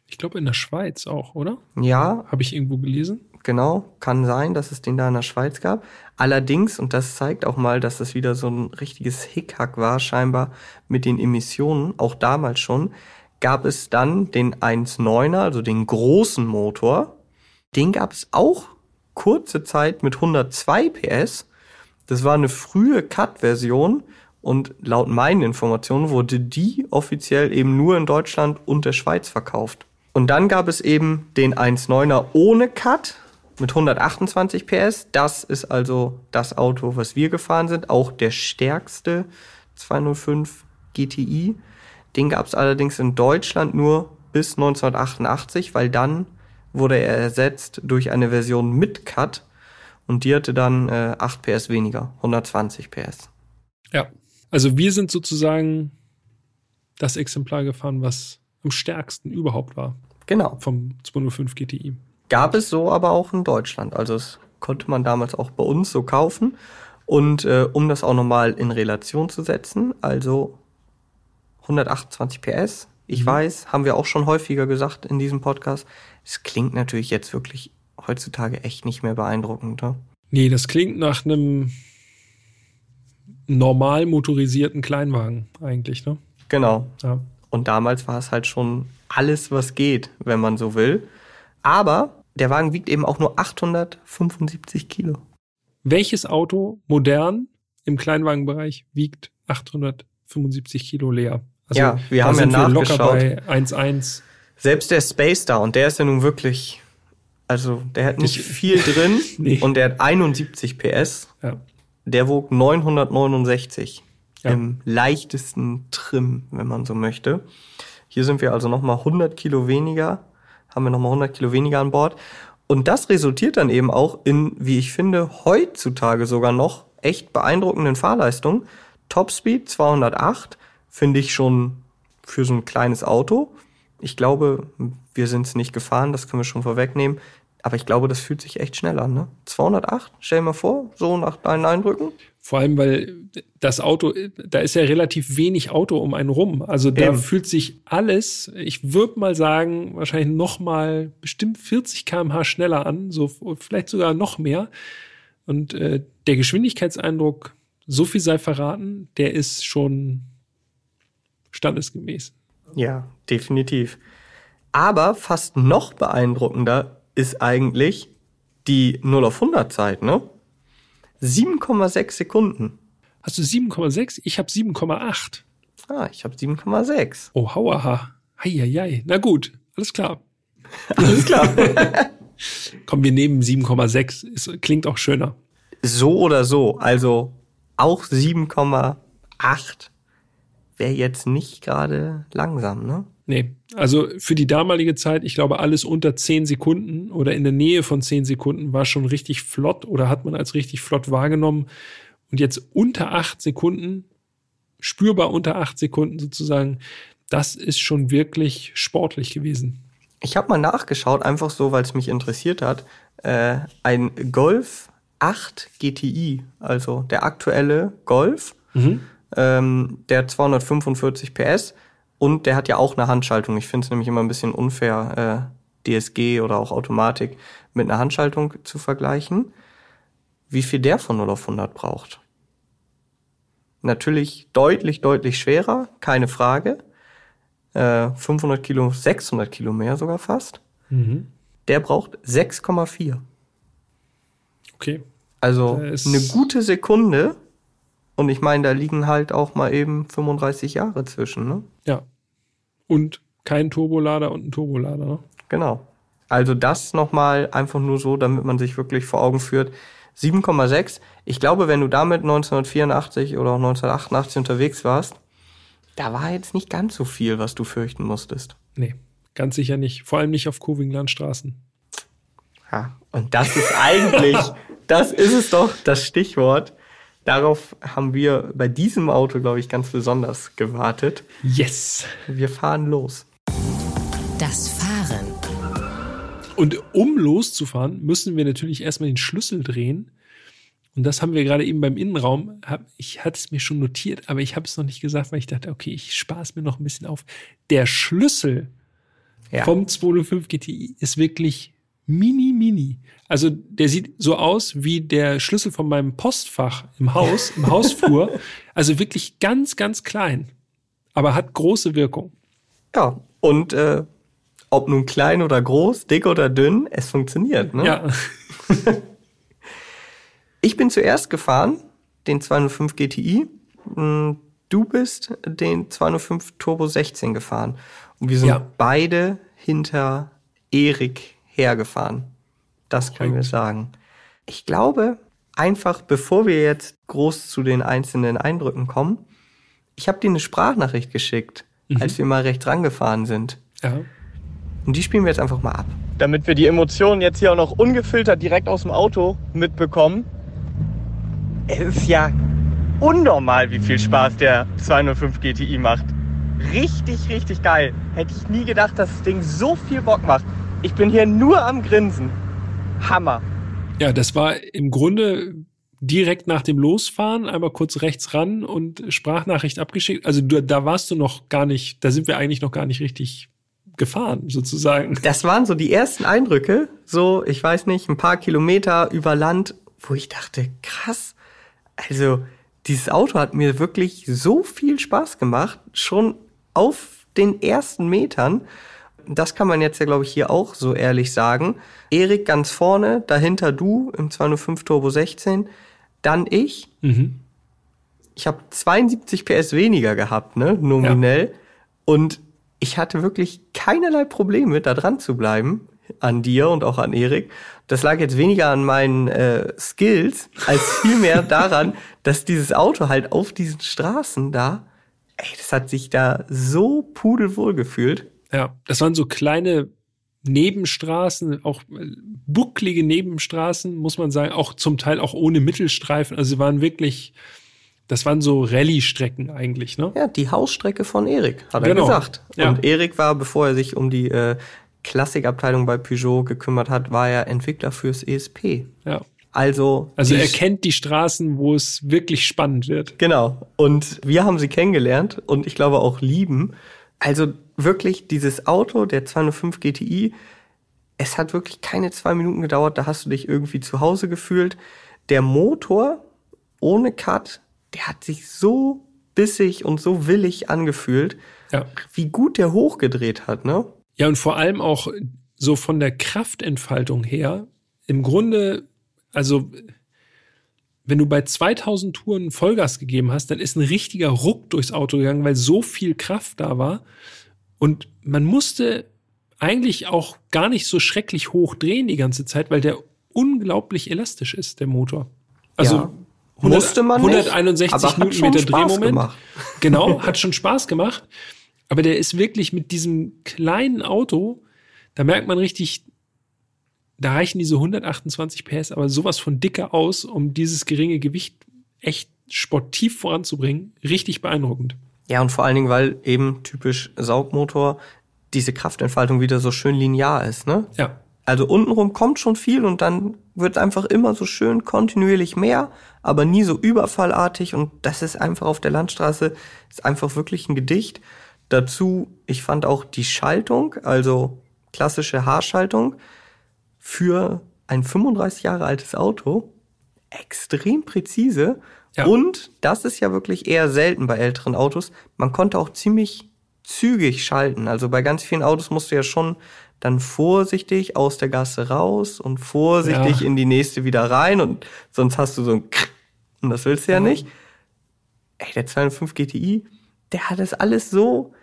Ich glaube in der Schweiz auch, oder? Ja, Habe ich irgendwo gelesen? genau, kann sein, dass es den da in der Schweiz gab. Allerdings, und das zeigt auch mal, dass es wieder so ein richtiges Hickhack war, scheinbar mit den Emissionen, auch damals schon, gab es dann den 1.9er, also den großen Motor. Den gab es auch kurze Zeit mit 102 PS. Das war eine frühe Cut-Version und laut meinen Informationen wurde die offiziell eben nur in Deutschland und der Schweiz verkauft. Und dann gab es eben den 1.9er ohne Cut mit 128 PS. Das ist also das Auto, was wir gefahren sind, auch der stärkste 205 GTI. Den gab es allerdings in Deutschland nur bis 1988, weil dann wurde er ersetzt durch eine Version mit Cut und die hatte dann äh, 8 PS weniger, 120 PS. Ja. Also wir sind sozusagen das Exemplar gefahren, was am stärksten überhaupt war Genau. vom 205 GTI. Gab es so aber auch in Deutschland. Also es konnte man damals auch bei uns so kaufen. Und äh, um das auch nochmal in Relation zu setzen, also 128 PS, ich weiß, haben wir auch schon häufiger gesagt in diesem Podcast, es klingt natürlich jetzt wirklich heutzutage echt nicht mehr beeindruckend. Ne? Nee, das klingt nach einem normal motorisierten Kleinwagen eigentlich, ne? Genau. Ja. Und damals war es halt schon alles, was geht, wenn man so will. Aber der Wagen wiegt eben auch nur 875 Kilo. Welches Auto modern im Kleinwagenbereich wiegt 875 Kilo leer? Also Ja, wir haben ja nachgeschaut. bei 1,1. Selbst der Space Star, und der ist ja nun wirklich, also der hat nicht Ich- viel drin Nee. und der hat 71 PS. Ja. Der wog 969 Ja. im leichtesten Trim, wenn man so möchte. Hier sind wir also nochmal 100 Kilo weniger, haben wir nochmal 100 Kilo weniger an Bord. Und das resultiert dann eben auch in, wie ich finde, heutzutage sogar noch echt beeindruckenden Fahrleistungen. Topspeed 208 finde ich schon für so ein kleines Auto. Ich glaube, wir sind es nicht gefahren, das können wir schon vorwegnehmen. Aber ich glaube, das fühlt sich echt schnell an, ne? 208, stell dir mal vor, so nach deinen Eindrücken. Vor allem, weil das Auto, da ist ja relativ wenig Auto um einen rum. Also da Eben. fühlt sich alles, ich würde mal sagen, wahrscheinlich noch mal bestimmt 40 km/h schneller an, so vielleicht sogar noch mehr. Und äh, der Geschwindigkeitseindruck, so viel sei verraten, der ist schon standesgemäß. Ja, definitiv. Aber fast noch beeindruckender ist eigentlich die 0 auf 100 Zeit, ne? 7,6 Sekunden. Hast du 7,6? Ich habe 7,8. Ah, ich habe 7,6. Oh, hauaha. Heieiei. Na gut, alles klar. Alles klar. Komm, wir nehmen 7,6. Es Klingt auch schöner. so oder so, also auch 7,8 wäre jetzt nicht gerade langsam, ne? Nee, also für die damalige Zeit, ich glaube, alles unter 10 Sekunden oder in der Nähe von 10 Sekunden war schon richtig flott oder hat man als richtig flott wahrgenommen. Und jetzt unter 8 Sekunden, spürbar unter 8 Sekunden sozusagen, das ist schon wirklich sportlich gewesen. Ich habe mal nachgeschaut, einfach so, weil es mich interessiert hat. Äh, ein Golf 8 GTI, also der aktuelle Golf, ähm, der hat 245 PS und der hat ja auch eine Handschaltung. Ich finde es nämlich immer ein bisschen unfair, äh, DSG oder auch Automatik mit einer Handschaltung zu vergleichen. Wie viel der von 0 auf 100 braucht? Natürlich deutlich, deutlich schwerer, keine Frage. Äh, 500 Kilo, 600 Kilo mehr sogar fast. Der braucht 6,4. Okay. Also eine gute Sekunde. Und ich meine, da liegen halt auch mal eben 35 Jahre zwischen, ne? Ja. Und kein Turbolader und ein Turbolader. Ne? Genau. Also das nochmal einfach nur so, damit man sich wirklich vor Augen führt. 7,6. Ich glaube, wenn du damit 1984 oder auch 1988 unterwegs warst, da war jetzt nicht ganz so viel, was du fürchten musstest. Nee, ganz sicher nicht. Vor allem nicht auf kurvigen Landstraßen. Ja, und das ist eigentlich, das ist es doch, das Stichwort. Darauf haben wir bei diesem Auto, glaube ich, ganz besonders gewartet. Yes. Wir fahren los. Das Fahren. Und um loszufahren, müssen wir natürlich erstmal den Schlüssel drehen. Und das haben wir gerade eben beim Innenraum. ich hatte es mir schon notiert, aber ich habe es noch nicht gesagt, weil ich dachte, okay, ich spare es mir noch ein bisschen auf. Der Schlüssel ja. vom 205 GTI ist wirklich mini, mini. Also der sieht so aus wie der Schlüssel von meinem Postfach im Haus, im Hausflur. Also wirklich ganz, ganz klein, aber hat große Wirkung. Ja, und äh, ob nun klein oder groß, dick oder dünn, es funktioniert. Ne? Ja. ich bin zuerst gefahren, den 205 GTI. Hm, du bist den 205 Turbo 16 gefahren. Und wir sind ja. beide hinter Erik hergefahren. Das können wir sagen. Ich glaube, einfach bevor wir jetzt groß zu den einzelnen Eindrücken kommen, ich habe dir eine Sprachnachricht geschickt, mhm. als wir mal rechts rangefahren sind. Ja. Und die spielen wir jetzt einfach mal ab. Damit wir die Emotionen jetzt hier auch noch ungefiltert direkt aus dem Auto mitbekommen. Es ist ja unnormal, wie viel Spaß der 205 GTI macht. Richtig, richtig geil. Hätte ich nie gedacht, dass das Ding so viel Bock macht. Ich bin hier nur am Grinsen. Hammer. Ja, das war im Grunde direkt nach dem Losfahren einmal kurz rechts ran und Sprachnachricht abgeschickt. Also du, da warst du noch gar nicht, da sind wir eigentlich noch gar nicht richtig gefahren, sozusagen. Das waren so die ersten Eindrücke, so, ich weiß nicht, ein paar Kilometer über Land, wo ich dachte, krass, also dieses Auto hat mir wirklich so viel Spaß gemacht, schon auf den ersten Metern das kann man jetzt ja, glaube ich, hier auch so ehrlich sagen. Erik ganz vorne, dahinter du im 205 Turbo 16, dann ich. Mhm. Ich habe 72 PS weniger gehabt, ne, nominell. Ja. Und ich hatte wirklich keinerlei Probleme, da dran zu bleiben an dir und auch an Erik. Das lag jetzt weniger an meinen äh, Skills, als vielmehr daran, dass dieses Auto halt auf diesen Straßen da, ey, das hat sich da so pudelwohl gefühlt. Ja, das waren so kleine Nebenstraßen, auch äh, bucklige Nebenstraßen, muss man sagen, auch zum Teil auch ohne Mittelstreifen. Also sie waren wirklich, das waren so Rallye-Strecken eigentlich, ne? Ja, die Hausstrecke von Erik, hat genau. er gesagt. Ja. Und Erik war, bevor er sich um die äh, Klassikabteilung bei Peugeot gekümmert hat, war er Entwickler fürs ESP. Ja. Also, also er kennt die Straßen, wo es wirklich spannend wird. Genau. Und wir haben sie kennengelernt und ich glaube auch lieben. Also wirklich dieses Auto, der 205 GTI, es hat wirklich keine zwei Minuten gedauert, da hast du dich irgendwie zu Hause gefühlt. Der Motor ohne Cut, der hat sich so bissig und so willig angefühlt, ja. wie gut der hochgedreht hat, ne? Ja, und vor allem auch so von der Kraftentfaltung her, im Grunde, also wenn du bei 2000 Touren Vollgas gegeben hast, dann ist ein richtiger Ruck durchs Auto gegangen, weil so viel Kraft da war. Und man musste eigentlich auch gar nicht so schrecklich hoch drehen die ganze Zeit, weil der unglaublich elastisch ist, der Motor. Also ja, 100, musste man 161 nicht, Newtonmeter Drehmoment. Gemacht. Genau, hat schon Spaß gemacht. Aber der ist wirklich mit diesem kleinen Auto, da merkt man richtig, da reichen diese 128 PS aber sowas von dicker aus, um dieses geringe Gewicht echt sportiv voranzubringen. Richtig beeindruckend. Ja, und vor allen Dingen, weil eben typisch Saugmotor diese Kraftentfaltung wieder so schön linear ist, ne? Ja. Also untenrum kommt schon viel und dann wird einfach immer so schön kontinuierlich mehr, aber nie so überfallartig und das ist einfach auf der Landstraße, ist einfach wirklich ein Gedicht. Dazu, ich fand auch die Schaltung, also klassische Haarschaltung für ein 35 Jahre altes Auto extrem präzise ja. Und das ist ja wirklich eher selten bei älteren Autos. Man konnte auch ziemlich zügig schalten. Also bei ganz vielen Autos musst du ja schon dann vorsichtig aus der Gasse raus und vorsichtig ja. in die nächste wieder rein und sonst hast du so ein Krrr und das willst du ja, ja nicht. Ey, der 205 GTI, der hat das alles so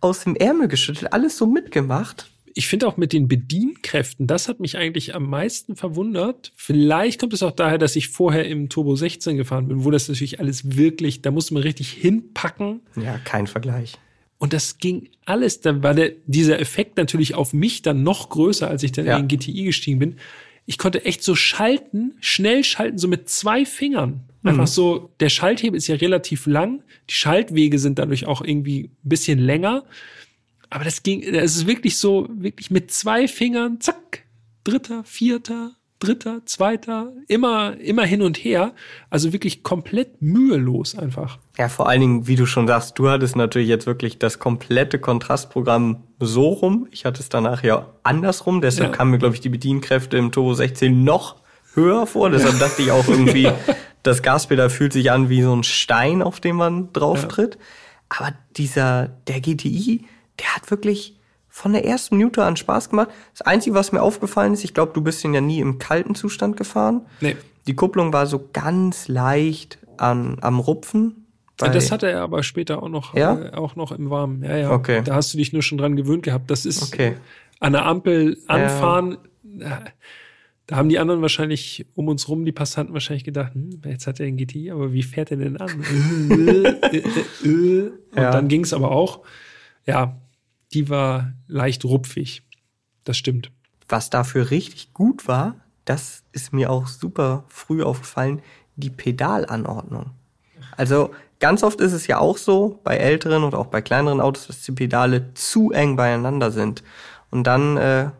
aus dem Ärmel geschüttelt, alles so mitgemacht ich finde auch mit den Bedienkräften, das hat mich eigentlich am meisten verwundert. Vielleicht kommt es auch daher, dass ich vorher im Turbo 16 gefahren bin, wo das natürlich alles wirklich, da musste man richtig hinpacken. Ja, kein Vergleich. Und das ging alles, da war der, dieser Effekt natürlich auf mich dann noch größer, als ich dann ja. in den GTI gestiegen bin. Ich konnte echt so schalten, schnell schalten, so mit zwei Fingern. Einfach mhm. so, der Schalthebel ist ja relativ lang, die Schaltwege sind dadurch auch irgendwie ein bisschen länger. Aber das ging, es ist wirklich so, wirklich mit zwei Fingern, zack, dritter, vierter, dritter, zweiter, immer, immer hin und her. Also wirklich komplett mühelos einfach. Ja, vor allen Dingen, wie du schon sagst, du hattest natürlich jetzt wirklich das komplette Kontrastprogramm so rum. Ich hatte es danach ja andersrum. Deshalb Ja. kamen mir, glaube ich, die Bedienkräfte im Turbo 16 noch höher vor. Deshalb dachte ich auch irgendwie, das Gaspedal fühlt sich an wie so ein Stein, auf den man drauf tritt. Aber dieser, der GTI, der hat wirklich von der ersten Minute an Spaß gemacht. Das Einzige, was mir aufgefallen ist, ich glaube, du bist den ja nie im kalten Zustand gefahren. Nee. Die Kupplung war so ganz leicht an, am Rupfen. Das hatte er aber später auch noch, Ja? äh, auch noch im Warmen. Ja, ja. Okay. Da hast du dich nur schon dran gewöhnt gehabt. Das ist Okay. an der Ampel anfahren. äh, Da haben die anderen wahrscheinlich um uns rum, die Passanten wahrscheinlich gedacht, hm, jetzt hat er den GTI, aber wie fährt er denn an? Äh, äh. Und Ja. dann ging es aber auch. Ja, die war leicht rupfig. Das stimmt. Was dafür richtig gut war, das ist mir auch super früh aufgefallen, die Pedalanordnung. Also ganz oft ist es ja auch so, bei älteren und auch bei kleineren Autos, dass die Pedale zu eng beieinander sind. Und dann äh,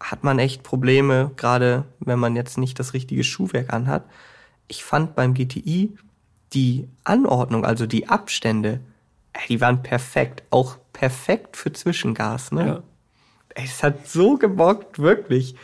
hat man echt Probleme, gerade wenn man jetzt nicht das richtige Schuhwerk anhat. Ich fand beim GTI die Anordnung, also die Abstände, die waren perfekt. Auch perfekt für Zwischengas. Ne? Ja. Es hat so gebockt, wirklich.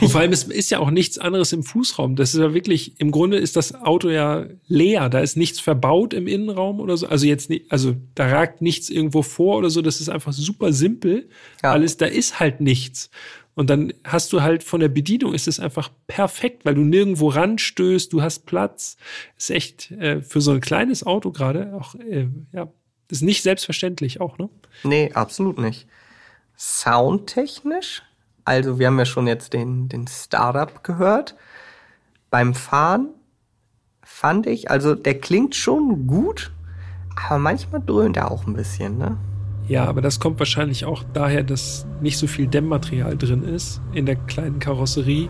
Und vor allem, es ist ja auch nichts anderes im Fußraum. Das ist ja wirklich, im Grunde ist das Auto ja leer. Da ist nichts verbaut im Innenraum oder so. Also jetzt nicht, also da ragt nichts irgendwo vor oder so. Das ist einfach super simpel. Ja. Alles, da ist halt nichts. Und dann hast du halt von der Bedienung ist es einfach perfekt, weil du nirgendwo ranstößt, du hast Platz. Ist echt äh, für so ein kleines Auto gerade auch, äh, ja, ist nicht selbstverständlich auch, ne? Nee, absolut nicht. Soundtechnisch, also wir haben ja schon jetzt den, den Startup gehört. Beim Fahren fand ich, also der klingt schon gut, aber manchmal dröhnt er auch ein bisschen, ne? Ja, aber das kommt wahrscheinlich auch daher, dass nicht so viel Dämmmaterial drin ist in der kleinen Karosserie.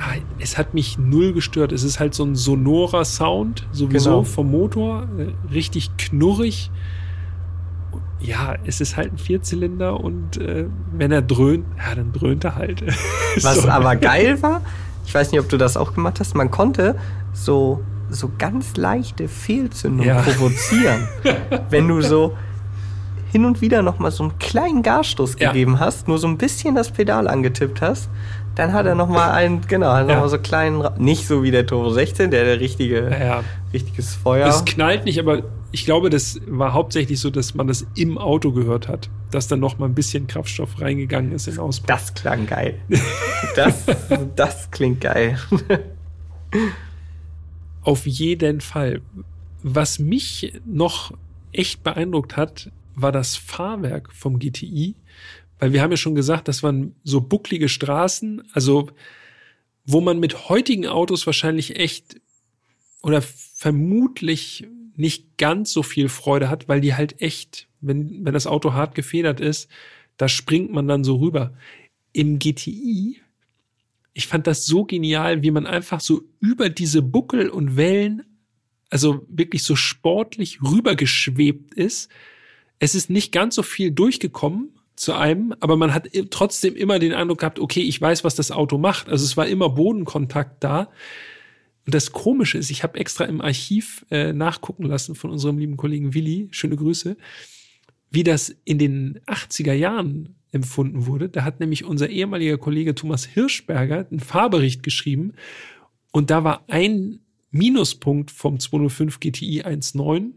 Ah, Es hat mich null gestört. Es ist halt so ein sonorer Sound, sowieso Genau. vom Motor, äh, richtig knurrig. Ja, es ist halt ein Vierzylinder und äh, wenn er dröhnt, ja, dann dröhnt er halt. Was So. aber geil war, ich weiß nicht, ob du das auch gemacht hast, man konnte so, so ganz leichte Fehlzündungen Ja. provozieren. Wenn du so hin und wieder noch mal so einen kleinen Gasstoß Ja. gegeben hast, nur so ein bisschen das Pedal angetippt hast, dann hat er noch mal einen, genau, hat noch Ja. mal so kleinen, nicht so wie der Turbo 16, der der richtige, Ja, richtiges Feuer. Es knallt nicht, aber ich glaube, das war hauptsächlich so, dass man das im Auto gehört hat, dass dann noch mal ein bisschen Kraftstoff reingegangen ist in den Auspuff. Das klang geil. Das, das klingt geil. Auf jeden Fall. Was mich noch echt beeindruckt hat, war das Fahrwerk vom GTI, weil wir haben ja schon gesagt, das waren so bucklige Straßen, also wo man mit heutigen Autos wahrscheinlich echt oder vermutlich nicht ganz so viel Freude hat, weil die halt echt, wenn, wenn das Auto hart gefedert ist, da springt man dann so rüber. Im GTI ich fand das so genial, wie man einfach so über diese Buckel und Wellen, also wirklich so sportlich rübergeschwebt ist. Es ist nicht ganz so viel durchgekommen zu einem, aber man hat trotzdem immer den Eindruck gehabt, okay, ich weiß, was das Auto macht. Also es war immer Bodenkontakt da. Und das Komische ist, ich habe extra im Archiv äh, nachgucken lassen von unserem lieben Kollegen Willi, schöne Grüße, wie das in den 80er Jahren empfunden wurde. Da hat nämlich unser ehemaliger Kollege Thomas Hirschberger einen Fahrbericht geschrieben und da war ein Minuspunkt vom 205 GTI 1.9,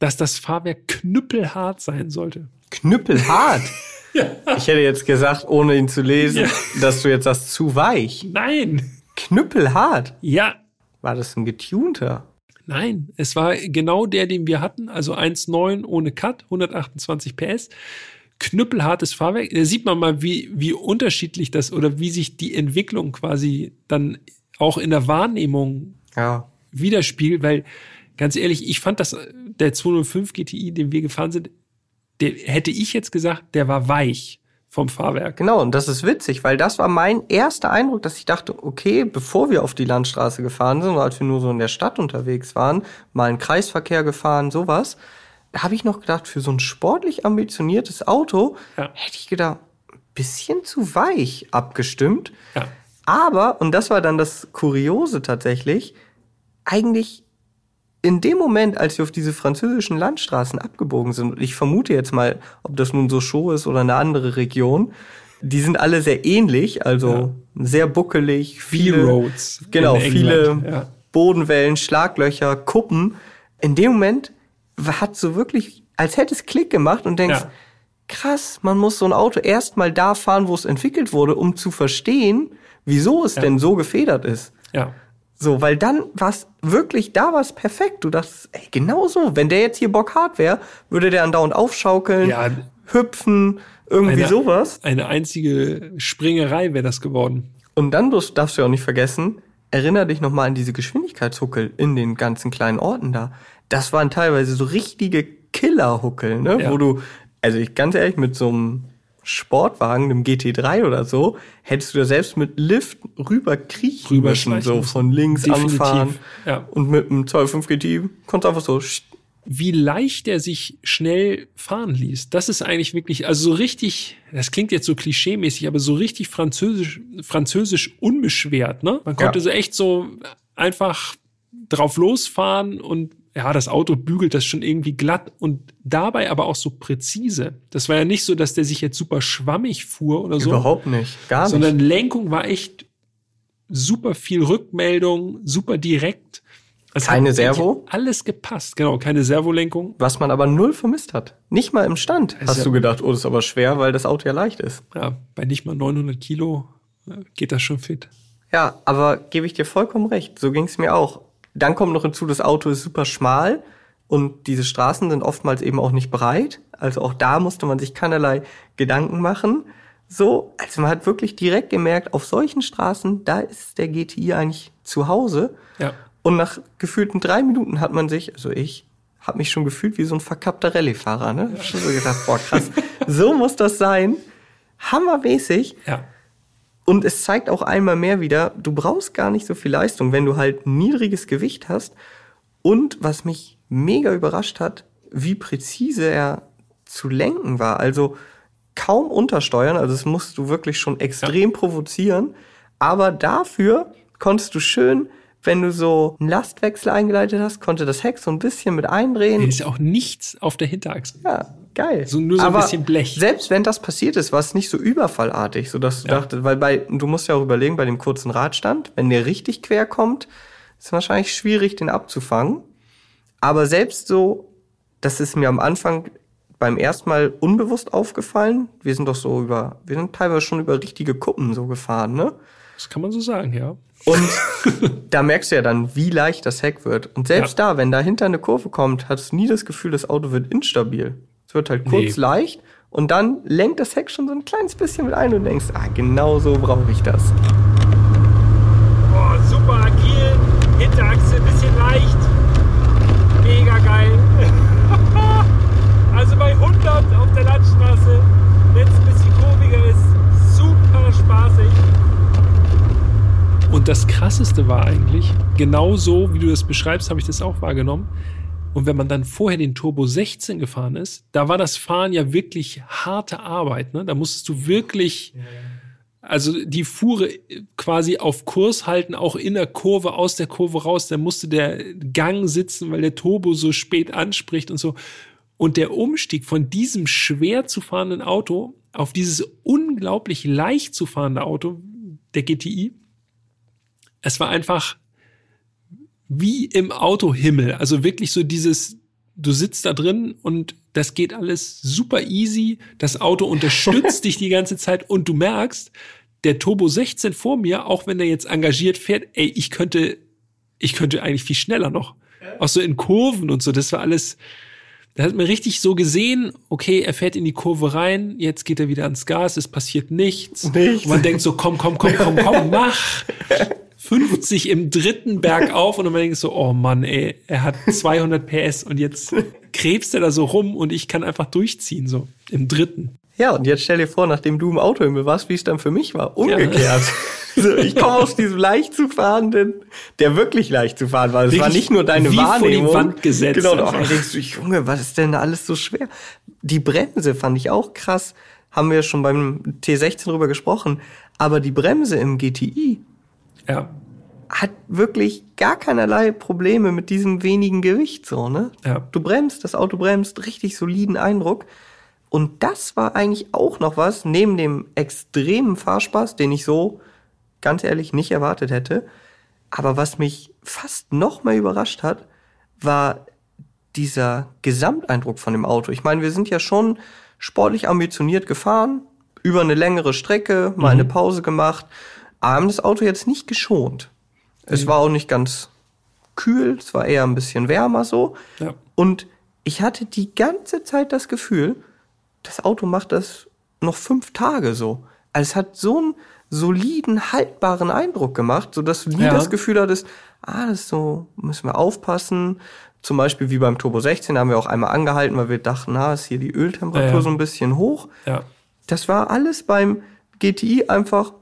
dass das Fahrwerk knüppelhart sein sollte. Knüppelhart. Ich hätte jetzt gesagt, ohne ihn zu lesen, Ja. dass du jetzt sagst, zu weich. Nein! Knüppelhart. Ja, War das ein getunter? Nein, es war genau der, den wir hatten, also 1.9 ohne Cut, 128 PS. Knüppelhartes Fahrwerk. Da sieht man mal, wie, wie unterschiedlich das oder wie sich die Entwicklung quasi dann auch in der Wahrnehmung Ja. widerspiegelt, weil ganz ehrlich, ich fand das, der 205 GTI, den wir gefahren sind, der hätte ich jetzt gesagt, der war weich vom Fahrwerk. Genau, und das ist witzig, weil das war mein erster Eindruck, dass ich dachte, okay, bevor wir auf die Landstraße gefahren sind, als wir nur so in der Stadt unterwegs waren, mal einen Kreisverkehr gefahren, sowas, da habe ich noch gedacht, für so ein sportlich ambitioniertes Auto Ja. hätte ich gedacht, ein bisschen zu weich abgestimmt. Ja. Aber, und das war dann das Kuriose tatsächlich, eigentlich in dem Moment, als wir auf diese französischen Landstraßen abgebogen sind, und ich vermute jetzt mal, ob das nun Sochaux ist oder eine andere Region, die sind alle sehr ähnlich, also sehr buckelig, viele Roads genau, viele ja. Bodenwellen, Schlaglöcher, Kuppen. In dem Moment hat so wirklich, als hätte es Klick gemacht und denkst, Ja. krass, man muss so ein Auto erstmal da fahren, wo es entwickelt wurde, um zu verstehen, wieso es denn so gefedert ist. Ja. So, weil dann war es wirklich, da war perfekt. Du dachtest, ey, genau so. Wenn der jetzt hier Bock hart wäre, würde der andauernd aufschaukeln, Ja. hüpfen, irgendwie Eine- sowas. Eine einzige Springerei wäre das geworden. Und dann darfst darfst du ja auch nicht vergessen, erinner dich nochmal an diese Geschwindigkeitshuckel in den ganzen kleinen Orten da. Das waren teilweise so richtige Killerhuckel, ne? Ja. Wo du, also ich ganz ehrlich, mit so einem Sportwagen, einem GT3 oder so, hättest du da selbst mit Lift rüber kriechen Rüber müssen, so von links Definitiv, anfahren. ja. Und mit einem 2.5 GT konntest du einfach so, Wie leicht er sich schnell fahren ließ. Das ist eigentlich wirklich, also so richtig, das klingt jetzt so klischeemäßig, aber so richtig französisch, französisch unbeschwert, ne? Man konnte Ja. so echt so einfach drauf losfahren und ja, das Auto bügelt das schon irgendwie glatt und dabei aber auch so präzise. Das war ja nicht so, dass der sich jetzt super schwammig fuhr oder so. überhaupt nicht, gar nicht. sondern Lenkung war echt super viel Rückmeldung, super direkt. Es Keine Servo? Alles gepasst, genau, keine Servolenkung. Was man aber null vermisst hat. Nicht mal im Stand ist hast ja- du gedacht, oh, das ist aber schwer, weil das Auto ja leicht ist. Ja, bei nicht mal 900 Kilo äh, geht das schon fit. Ja, aber gebe ich dir vollkommen recht. So ging es mir auch. Dann kommt noch hinzu, das Auto ist super schmal und diese Straßen sind oftmals eben auch nicht breit. Also auch da musste man sich keinerlei Gedanken machen. So, also man hat wirklich direkt gemerkt, auf solchen Straßen, da ist der GTI eigentlich zu Hause. Ja. Und nach gefühlten drei Minuten hat man sich, also ich, habe mich schon gefühlt wie so ein verkappter Rallye-Fahrer. Ne? Hab Schon so gedacht, boah krass, so muss das sein. Hammermäßig. Ja. Und es zeigt auch einmal mehr wieder, du brauchst gar nicht so viel Leistung, wenn du halt niedriges Gewicht hast. Und was mich mega überrascht hat, wie präzise er zu lenken war. Also kaum untersteuern, also das musst du wirklich schon extrem provozieren. Aber dafür konntest du schön, wenn du so einen Lastwechsel eingeleitet hast, konnte das Heck so ein bisschen mit eindrehen. Ist ja auch nichts auf der Hinterachse. Ja, geil. So- nur so ein Aber bisschen Blech. Selbst wenn das passiert ist, war es nicht so überfallartig, so dass du Ja. dachtest, weil bei, du musst ja auch überlegen, bei dem kurzen Radstand, wenn der richtig quer kommt, ist es wahrscheinlich schwierig, den abzufangen. Aber selbst so, das ist mir am Anfang beim ersten Mal unbewusst aufgefallen. Wir sind doch so über, wir sind teilweise schon über richtige Kuppen so gefahren, ne? Das kann man so sagen, ja. Und da merkst du ja dann, wie leicht das Heck wird. Und selbst da, wenn dahinter eine Kurve kommt, hast du nie das Gefühl, das Auto wird instabil. Es wird halt kurz Nee. leicht und dann lenkt das Heck schon so ein kleines bisschen mit ein und denkst, ah, genau so brauche ich das. Boah, super agil, Hinterachse ein bisschen leicht. Mega geil. also bei 100 auf der Landstraße, wenn es ein bisschen kurviger ist, super spaßig. Und das Krasseste war eigentlich, genau so, wie du das beschreibst, habe ich das auch wahrgenommen. Und wenn man dann vorher den Turbo 16 gefahren ist, da war das Fahren ja wirklich harte Arbeit. Ne? Da musstest du wirklich, also die Fuhre quasi auf Kurs halten, auch in der Kurve, aus der Kurve raus. Da musste der Gang sitzen, weil der Turbo so spät anspricht und so. Und der Umstieg von diesem schwer zu fahrenden Auto auf dieses unglaublich leicht zu fahrende Auto, der GTI, es war einfach wie im Autohimmel. Also wirklich so dieses, du sitzt da drin und das geht alles super easy. Das Auto unterstützt dich die ganze Zeit und du merkst, der Turbo 16 vor mir, auch wenn er jetzt engagiert fährt, ey, ich könnte, ich könnte eigentlich viel schneller noch. Auch so in Kurven und so, das war alles, da hat man richtig so gesehen, okay, er fährt in die Kurve rein, jetzt geht er wieder ans Gas, es passiert nichts. Nichts. Und man denkt so, komm, komm, komm, komm, komm, mach. 50 im dritten Berg auf und man denkt so, oh Mann, ey, er hat 200 PS und jetzt krebst er da so rum und ich kann einfach durchziehen, so im dritten. Ja, und jetzt stell dir vor, nachdem du im Autohimmel warst, wie es dann für mich war. Umgekehrt. Ja. So, ich komme aus diesem leicht zu fahrenden, der wirklich leicht zu fahren war. Es war nicht nur deine wie Wahrnehmung. Vor die Wand gesetzt. Genau, und auch denkst du, Junge, was ist denn da alles so schwer? Die Bremse fand ich auch krass. Haben wir schon beim T16 drüber gesprochen. Aber die Bremse im GTI ja. hat wirklich gar keinerlei Probleme mit diesem wenigen Gewicht, so, ne? Ja. Du bremst, das Auto bremst, richtig soliden Eindruck. Und das war eigentlich auch noch was, neben dem extremen Fahrspaß, den ich so ganz ehrlich nicht erwartet hätte. Aber was mich fast noch mehr überrascht hat, war dieser Gesamteindruck von dem Auto. Ich meine, wir sind ja schon sportlich ambitioniert gefahren, über eine längere Strecke, mal mhm. eine Pause gemacht, haben das Auto jetzt nicht geschont. Mhm. Es war auch nicht ganz kühl, es war eher ein bisschen wärmer so. Ja. Und ich hatte die ganze Zeit das Gefühl, das Auto macht das noch fünf Tage so. Also es hat so einen soliden, haltbaren Eindruck gemacht, so dass du nie Ja. das Gefühl hattest, ah, das ist so, müssen wir aufpassen. Zum Beispiel wie beim Turbo 16 haben wir auch einmal angehalten, weil wir dachten, na, ist hier die Öltemperatur Ja, ja. so ein bisschen hoch. Ja. Das war alles beim GTI einfach,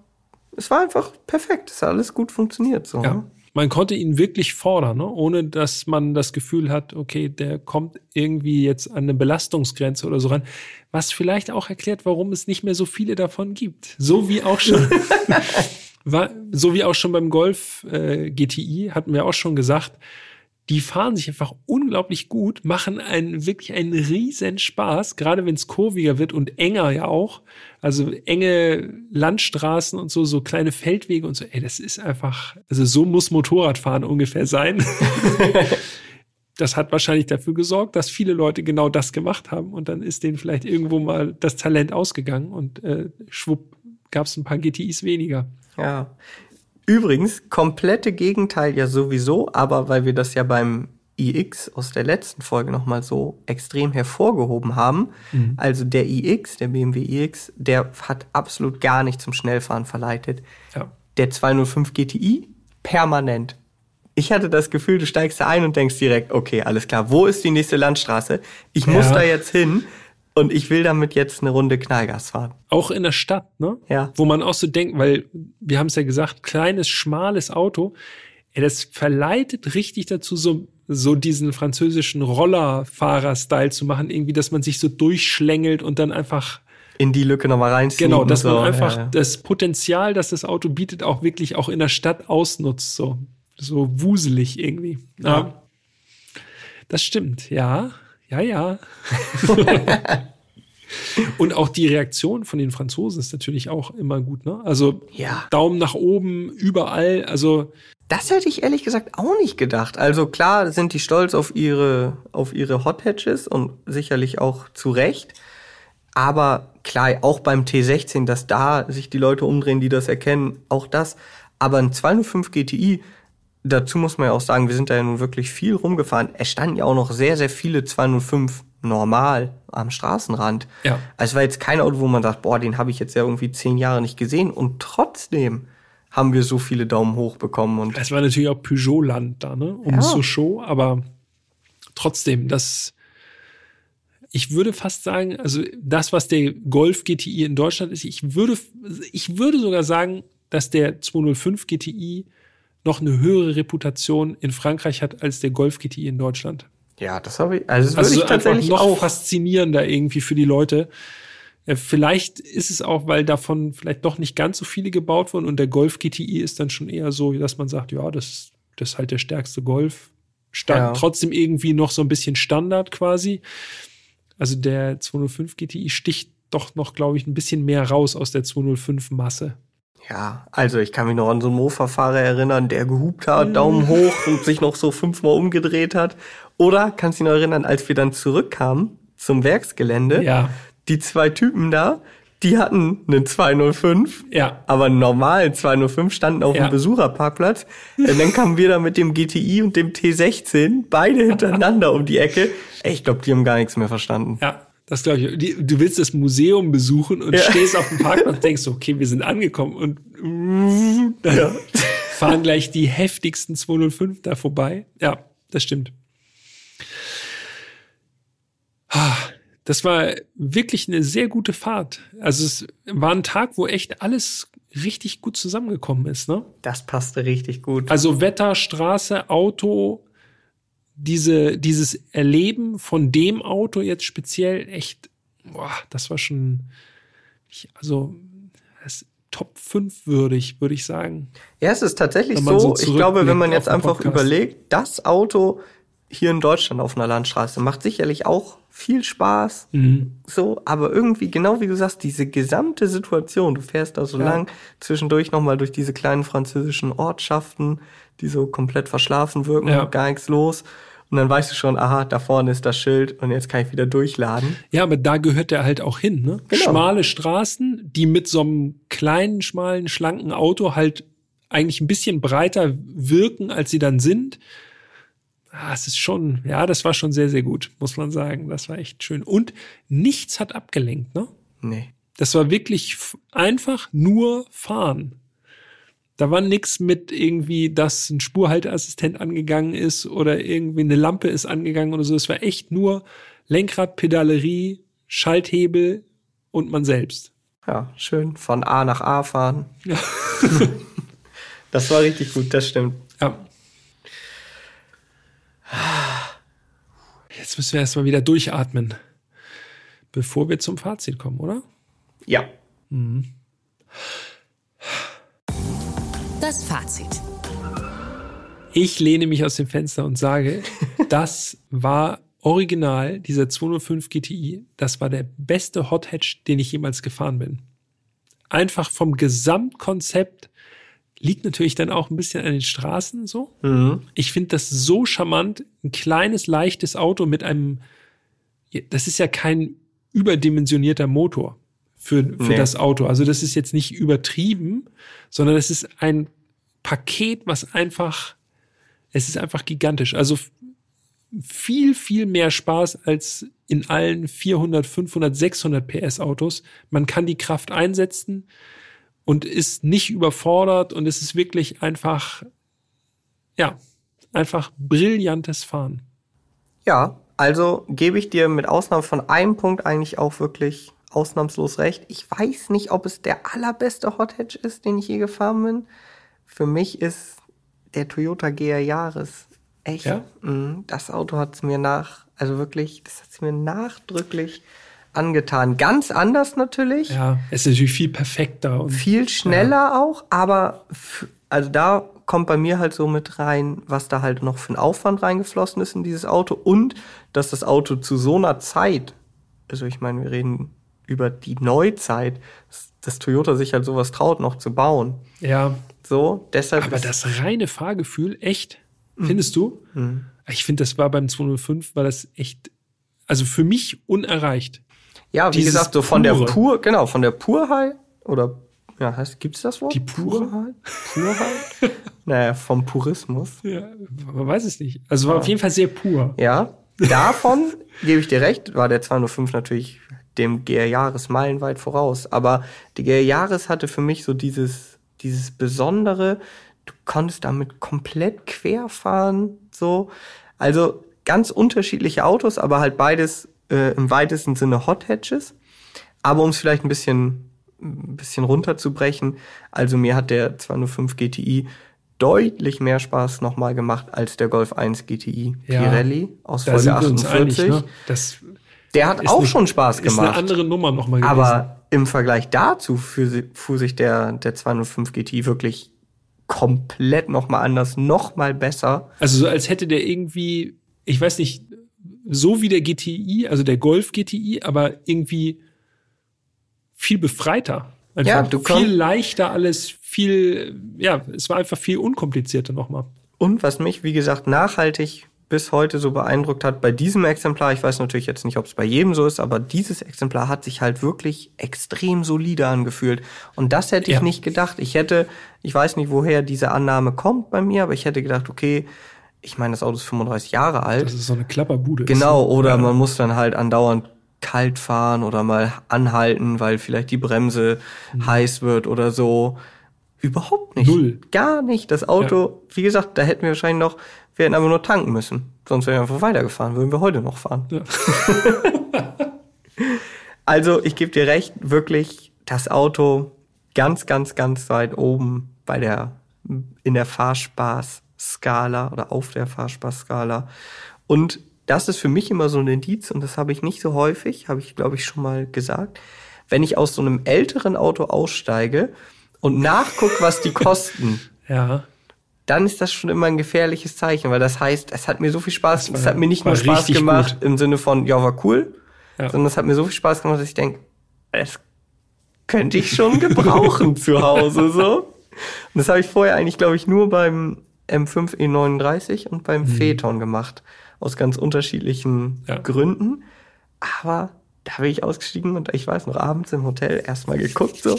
es war einfach perfekt. Es hat alles gut funktioniert, so. Ja. ne? Man konnte ihn wirklich fordern, ne? ohne dass man das Gefühl hat, okay, der kommt irgendwie jetzt an eine Belastungsgrenze oder so ran. Was vielleicht auch erklärt, warum es nicht mehr so viele davon gibt. So wie auch schon, war, so wie auch schon beim Golf äh, GTI hatten wir auch schon gesagt, die fahren sich einfach unglaublich gut, machen einen wirklich einen riesen Spaß, gerade wenn es kurviger wird und enger ja auch. Also enge Landstraßen und so, so kleine Feldwege und so. Ey, das ist einfach, also so muss Motorradfahren ungefähr sein. das hat wahrscheinlich dafür gesorgt, dass viele Leute genau das gemacht haben und dann ist denen vielleicht irgendwo mal das Talent ausgegangen und äh, schwupp gab es ein paar GTIs weniger. Ja. Übrigens, komplette Gegenteil ja sowieso, aber weil wir das ja beim iX aus der letzten Folge nochmal so extrem hervorgehoben haben, also der iX, der BMW iX, der hat absolut gar nicht zum Schnellfahren verleitet. Ja. Der 205 GTI permanent. Ich hatte das Gefühl, du steigst da ein und denkst direkt, okay, alles klar, wo ist die nächste Landstraße? Ich muss Ja. da jetzt hin und ich will damit jetzt eine Runde Knallgas fahren. Auch in der Stadt, ne? Ja. Wo man auch so denkt, weil wir haben es ja gesagt, kleines, schmales Auto, das verleitet richtig dazu, so, so diesen französischen Rollerfahrer-Style zu machen, irgendwie, dass man sich so durchschlängelt und dann einfach, In die Lücke nochmal reinziehen. genau, dass man so, einfach ja, ja. das Potenzial, das das Auto bietet, auch wirklich auch in der Stadt ausnutzt, so, so wuselig irgendwie. Ja. Das stimmt, ja, ja, ja. Und auch die Reaktion von den Franzosen ist natürlich auch immer gut, ne? Also Ja. Daumen nach oben, überall. Also Das hätte ich ehrlich gesagt auch nicht gedacht. Also klar sind die stolz auf ihre, auf ihre Hot Hatches und sicherlich auch zu Recht. Aber klar, auch beim T16, dass da sich die Leute umdrehen, die das erkennen, auch das. Aber ein 205 GTI, dazu muss man ja auch sagen, wir sind da ja nun wirklich viel rumgefahren. Es standen ja auch noch sehr, sehr viele 205 normal am Straßenrand. Ja. Also es war jetzt kein Auto, wo man sagt, boah, den habe ich jetzt ja irgendwie zehn Jahre nicht gesehen. Und trotzdem haben wir so viele Daumen hoch bekommen. Und es war natürlich auch Peugeot-Land da, ne? Um Ja. Sochaux, aber trotzdem, das ich würde fast sagen, also das, was der Golf GTI in Deutschland ist, ich würde, ich würde sogar sagen, dass der 205 GTI noch eine höhere Reputation in Frankreich hat als der Golf GTI in Deutschland. Ja, das habe ich. Also das Also würde ich tatsächlich noch auch. faszinierender irgendwie für die Leute. Äh, Vielleicht ist es auch, weil davon vielleicht doch nicht ganz so viele gebaut wurden und der Golf GTI ist dann schon eher so, dass man sagt, ja, das, das ist halt der stärkste Golf. Stand, Ja. Trotzdem irgendwie noch so ein bisschen Standard quasi. Also der 205 GTI sticht doch noch, glaube ich, ein bisschen mehr raus aus der 205 Masse. Ja, also ich kann mich noch an so einen Mofa-Fahrer erinnern, der gehupt Mhm. hat, Daumen hoch und sich noch so fünfmal umgedreht hat. Oder kannst du dich noch erinnern, als wir dann zurückkamen zum Werksgelände, Ja. die zwei Typen da, die hatten einen 205, Ja. aber einen normalen 205 standen auf Ja. dem Besucherparkplatz. Und dann kamen wir da mit dem GTI und dem T16 beide hintereinander um die Ecke. Ey, ich glaube, die haben gar nichts mehr verstanden. Ja, das glaube ich. Die, du willst das Museum besuchen und Ja. stehst auf dem Parkplatz und denkst, okay, wir sind angekommen und dann fahren gleich die heftigsten 205 da vorbei. Ja, das stimmt. Ah, Das war wirklich eine sehr gute Fahrt. Also es war ein Tag, wo echt alles richtig gut zusammengekommen ist, ne? Das passte richtig gut. Also Wetter, Straße, Auto, diese, dieses Erleben von dem Auto jetzt speziell echt, boah, das war schon, ich, also Top 5 würdig, würde ich sagen. Ja, es ist tatsächlich so. so ich glaube, wenn man jetzt einfach Podcast. überlegt, das Auto hier in Deutschland auf einer Landstraße macht sicherlich auch viel Spaß. Mhm. So, aber irgendwie, genau wie du sagst, diese gesamte Situation, du fährst da so Ja. lang, zwischendurch nochmal durch diese kleinen französischen Ortschaften, die so komplett verschlafen wirken, Ja. gar nichts los. Und dann weißt du schon, aha, da vorne ist das Schild und jetzt kann ich wieder durchladen. Ja, aber da gehört der halt auch hin, ne? Genau. Schmale Straßen, die mit so einem kleinen, schmalen, schlanken Auto halt eigentlich ein bisschen breiter wirken, als sie dann sind. Ah, es ist schon, ja, das war schon sehr, sehr gut, muss man sagen. Das war echt schön. Und nichts hat abgelenkt, ne? Nee. Das war wirklich einfach nur fahren. Da war nix mit irgendwie, dass ein Spurhalteassistent angegangen ist oder irgendwie eine Lampe ist angegangen oder so. Es war echt nur Lenkrad, Pedalerie, Schalthebel und man selbst. Ja, schön von A nach A fahren. Ja. Das war richtig gut, das stimmt. Ja. Jetzt müssen wir erstmal wieder durchatmen, bevor wir zum Fazit kommen, oder? Ja. Das Fazit. Ich lehne mich aus dem Fenster und sage, das war original, dieser 205 GTI, das war der beste Hot Hatch, den ich jemals gefahren bin. Einfach vom Gesamtkonzept liegt natürlich dann auch ein bisschen an den Straßen so. Mhm. Ich finde das so charmant, ein kleines, leichtes Auto mit einem, das ist ja kein überdimensionierter Motor für, für Nee. das Auto. Also das ist jetzt nicht übertrieben, sondern es ist ein Paket, was einfach, es ist einfach gigantisch. Also viel, viel mehr Spaß als in allen 400, 500, 600 PS Autos. Man kann die Kraft einsetzen und ist nicht überfordert und es ist wirklich einfach, ja, einfach brillantes Fahren. Ja, also gebe ich dir mit Ausnahme von einem Punkt eigentlich auch wirklich ausnahmslos recht. Ich weiß nicht, ob es der allerbeste Hot Hatch ist, den ich je gefahren bin. Für mich ist der Toyota GR Yaris echt. Ja? mh, Das Auto hat es mir nach, also wirklich, das hat es mir nachdrücklich angetan. Ganz anders natürlich. Ja, es ist natürlich viel perfekter und viel schneller auch, aber also da kommt bei mir halt so mit rein, was da halt noch für ein Aufwand reingeflossen ist in dieses Auto und dass das Auto zu so einer Zeit, also ich meine, wir reden über die Neuzeit, dass, Toyota sich halt sowas traut, noch zu bauen. ja, So, deshalb aber das reine Fahrgefühl, echt, Mhm. findest du? Ich finde, das war beim 205, war das echt, also für mich unerreicht. ja, wie dieses gesagt, so von der Pure. pur, genau, von der Purheit oder ja, heißt, gibt's das Wort? Die Pure? Purheit? Purheit? naja, vom Purismus. Ja, man weiß es nicht. Also war auf jeden Fall sehr pur. Ja, davon gebe ich dir recht, war der 205 natürlich dem GR Jahres meilenweit voraus. Aber die GR Jahres hatte für mich so dieses, dieses Besondere, du konntest damit komplett quer fahren, so. Also ganz unterschiedliche Autos, aber halt beides äh, im weitesten Sinne Hot Hatches. Aber um es vielleicht ein bisschen, ein bisschen runterzubrechen, also mir hat der 205 GTI deutlich mehr Spaß nochmal gemacht als der Golf 1 GTI Ja. Pirelli aus Folge sind wir uns 48. einig, ne? Das Der hat auch eine- schon Spaß ist eine gemacht. andere Nummer nochmal gewesen. Aber im Vergleich dazu fuhr, si- fuhr sich der, der 205 GTI wirklich komplett nochmal anders, nochmal besser. Also so als hätte der irgendwie, ich weiß nicht, so wie der GTI, also der Golf GTI, aber irgendwie viel befreiter. Einfach Ja, du viel leichter alles, viel, ja, es war einfach viel unkomplizierter nochmal. Und was mich, wie gesagt, nachhaltig bis heute so beeindruckt hat bei diesem Exemplar, ich weiß natürlich jetzt nicht, ob es bei jedem so ist, aber dieses Exemplar hat sich halt wirklich extrem solide angefühlt. Und das hätte ich Ja. nicht gedacht. Ich hätte, ich weiß nicht, woher diese Annahme kommt bei mir, aber ich hätte gedacht, okay, ich meine, das Auto ist 35 Jahre alt. Das ist so eine Klapperbude. Genau, oder Ja. man muss dann halt andauernd kalt fahren oder mal anhalten, weil vielleicht die Bremse Mhm. heiß wird oder so. Überhaupt nicht. Null. Gar nicht. Das Auto, wie gesagt, da hätten wir wahrscheinlich noch, wir hätten einfach nur tanken müssen. Sonst wären wir einfach weitergefahren, würden wir heute noch fahren. Ja. Also, ich gebe dir recht, wirklich das Auto ganz, ganz, ganz weit oben bei der, in der Fahrspaß-Skala oder auf der Fahrspaß-Skala. Und das ist für mich immer so ein Indiz, und das habe ich nicht so häufig, habe ich, glaube ich, schon mal gesagt. Wenn ich aus so einem älteren Auto aussteige und nachguck, was die kosten, Ja. Dann ist das schon immer ein gefährliches Zeichen, weil das heißt, es hat mir so viel Spaß, war- es hat mir nicht nur Spaß gemacht gut. im Sinne von, ja, war cool, Ja. sondern es hat mir so viel Spaß gemacht, dass ich denke, es könnte ich schon gebrauchen zu Hause, so. Und das habe ich vorher eigentlich, glaube ich, nur beim M5 E39 und beim Phaeton gemacht. Aus ganz unterschiedlichen Mhm. Ja. Gründen. Aber da bin ich ausgestiegen und ich weiß noch, abends im Hotel erstmal geguckt, so.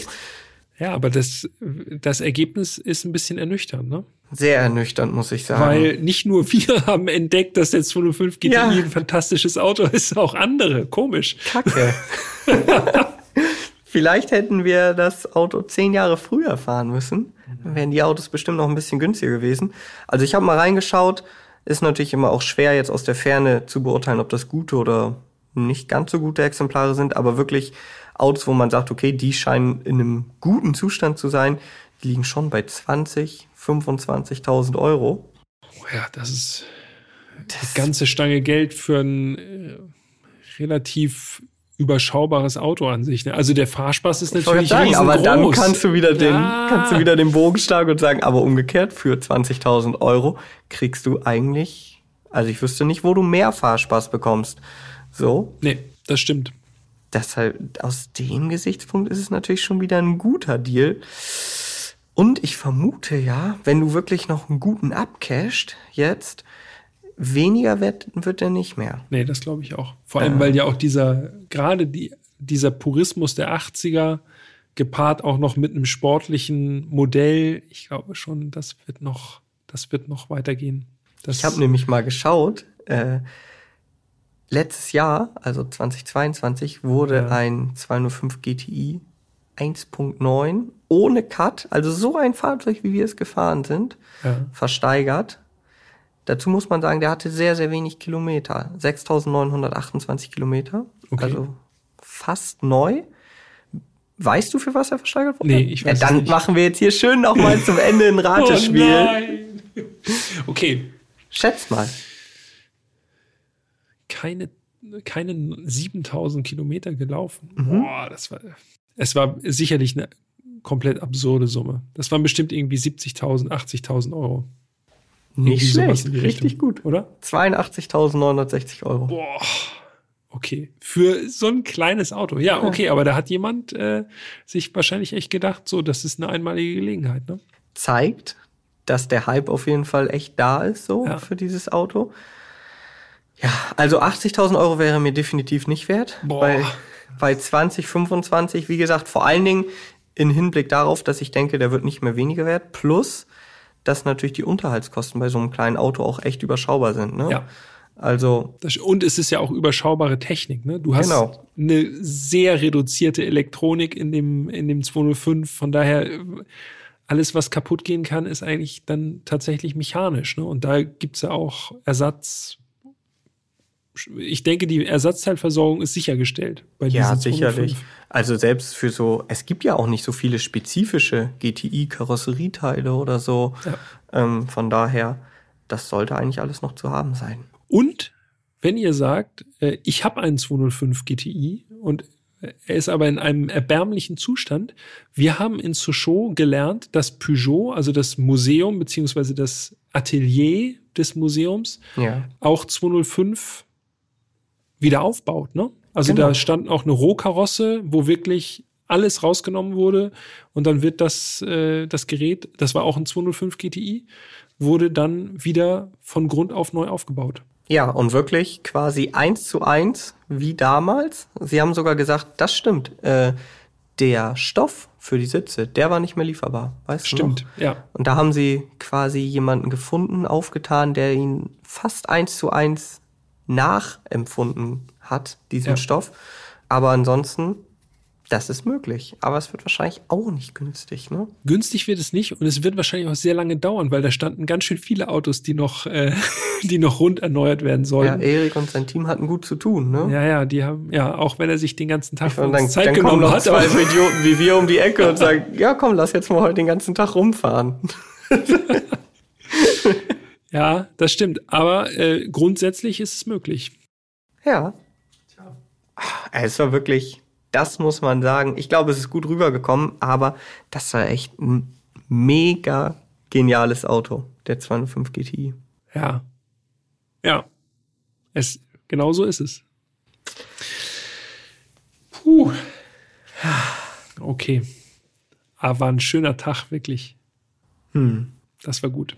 Ja, aber das, das Ergebnis ist ein bisschen ernüchternd, ne? Sehr ernüchternd, muss ich sagen. Weil nicht nur wir haben entdeckt, dass der 205 GTI Ja. ein fantastisches Auto ist, auch andere. Komisch. Kacke. Vielleicht hätten wir das Auto zehn Jahre früher fahren müssen. Dann wären die Autos bestimmt noch ein bisschen günstiger gewesen. Also ich habe mal reingeschaut. Ist natürlich immer auch schwer, jetzt aus der Ferne zu beurteilen, ob das gute oder nicht ganz so gute Exemplare sind. Aber wirklich Autos, wo man sagt, okay, die scheinen in einem guten Zustand zu sein, die liegen schon bei 20, 25.000 Euro. Oh ja, das ist eine ganze Stange Geld für ein äh, relativ überschaubares Auto an sich. Ne? Also der Fahrspaß ist natürlich sagen, aber dann riesengroß. kannst du wieder den, Ja. kannst du wieder den Bogen schlagen und sagen, aber umgekehrt für 20.000 Euro kriegst du eigentlich, also ich wüsste nicht, wo du mehr Fahrspaß bekommst. So, Nee, das stimmt. Deshalb aus dem Gesichtspunkt ist es natürlich schon wieder ein guter Deal. Und ich vermute ja, wenn du wirklich noch einen guten abcasht jetzt, weniger wird, wird er nicht mehr. Nee, das glaube ich auch. Vor allem, weil ja auch dieser, gerade die, dieser Purismus der 80er gepaart auch noch mit einem sportlichen Modell, ich glaube schon, das wird noch, das wird noch weitergehen. Das, Ich habe nämlich mal geschaut. Äh, letztes Jahr, also 2022, wurde Ja. ein 205 GTI 1.9 ohne Cut, also so ein Fahrzeug, wie wir es gefahren sind, Ja. versteigert. Dazu muss man sagen, der hatte sehr, sehr wenig Kilometer. 6.928 Kilometer. Okay. Also fast neu. Weißt du, für was er versteigert wurde? Nee, ich weiß ja, Dann nicht. machen wir jetzt hier schön noch mal zum Ende ein Ratespiel. Oh nein! Okay, Schätz mal. Keine, keine 7000 Kilometer gelaufen. Mhm. Boah, das war, es war sicherlich eine komplett absurde Summe. Das waren bestimmt irgendwie 70.000, 80.000 Euro. Nicht Irgendwie schlecht, richtig gut. Oder? 82.960 Euro. Boah. Okay, für so ein kleines Auto. Ja, okay, aber da hat jemand äh, sich wahrscheinlich echt gedacht, so, das ist eine einmalige Gelegenheit, ne? Zeigt, dass der Hype auf jeden Fall echt da ist, so Ja. für dieses Auto. Ja, also 80.000 Euro wäre mir definitiv nicht wert. Boah. Bei, bei 20, 25, wie gesagt, vor allen Dingen in Hinblick darauf, dass ich denke, der wird nicht mehr weniger wert. Plus, dass natürlich die Unterhaltskosten bei so einem kleinen Auto auch echt überschaubar sind. Ne? Ja. Also Das, und es ist ja auch überschaubare Technik, ne? Du hast Genau. eine sehr reduzierte Elektronik in dem, in dem 205. Von daher, alles, was kaputt gehen kann, ist eigentlich dann tatsächlich mechanisch. Ne? Und da gibt's ja auch Ersatz. Ich denke, die Ersatzteilversorgung ist sichergestellt bei Ja, diesen 205. sicherlich. Also selbst für so, es gibt ja auch nicht so viele spezifische GTI-Karosserieteile oder so. Ja. Ähm, von daher, das sollte eigentlich alles noch zu haben sein. Und wenn ihr sagt, äh, ich habe einen 205 GTI und er ist aber in einem erbärmlichen Zustand, wir haben in Sochaux gelernt, dass Peugeot, also das Museum beziehungsweise das Atelier des Museums, Ja. auch 205 wieder aufbaut. Ne? Also Genau. da stand auch eine Rohkarosse, wo wirklich alles rausgenommen wurde und dann wird das, äh, das Gerät, das war auch ein 205 GTI, wurde dann wieder von Grund auf neu aufgebaut. Ja, und wirklich quasi eins zu eins wie damals. Sie haben sogar gesagt, das stimmt. Äh, der Stoff für die Sitze, der war nicht mehr lieferbar. Weißt du Stimmt, ja. Und da haben sie quasi jemanden gefunden, aufgetan, der ihn fast eins zu eins nachempfunden hat, diesen Ja. Stoff. Aber ansonsten Das ist möglich, aber es wird wahrscheinlich auch nicht günstig, ne? Günstig wird es nicht und es wird wahrscheinlich auch sehr lange dauern, weil da standen ganz schön viele Autos, die noch, äh, die noch rund erneuert werden Ja, sollen. Erik und sein Team hatten gut zu tun, ne? Ja, ja, die haben, ja, auch wenn er sich den ganzen Tag uns dann, Zeit dann genommen hat. zwei Idioten wie wir um die Ecke und sagen, ja komm, lass jetzt mal heute den ganzen Tag rumfahren. Ja, das stimmt. Aber äh, grundsätzlich ist es möglich. Ja. Ah, Es war wirklich, das muss man sagen. Ich glaube, es ist gut rübergekommen, aber das war echt ein mega geniales Auto, der 205 GTI. Ja. Ja. Es, genau so ist es. Puh. Okay. Aber war ein schöner Tag, wirklich. Hm. Das war gut.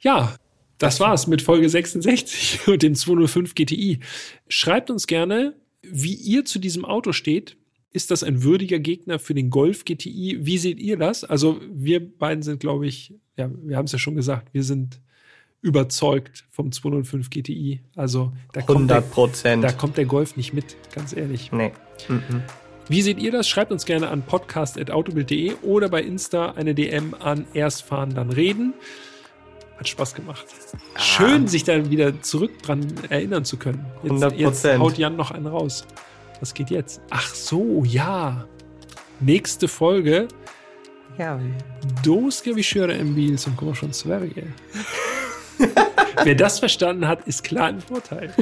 Ja, das war's mit Folge 66 und dem 205 GTI. Schreibt uns gerne, wie ihr zu diesem Auto steht. Ist das ein würdiger Gegner für den Golf GTI? Wie seht ihr das? Also wir beiden sind, glaube ich, ja, wir haben es ja schon gesagt, wir sind überzeugt vom 205 GTI. Also da kommt, der, 100 Prozent. da kommt der Golf nicht mit, ganz ehrlich. Nee. Mhm. Wie seht ihr das? Schreibt uns gerne an podcast.autobild.de oder bei Insta eine DM an Erstfahren dann reden. Hat Spaß gemacht. Schön, sich da wieder zurück dran erinnern zu können. Jetzt, 100%. jetzt haut Jan noch einen raus. Was geht jetzt? Ach so, ja. Nächste Folge. Ja, Då ska vi köra en bil som kommer från Sverige. Wer das verstanden hat, ist klar im Vorteil.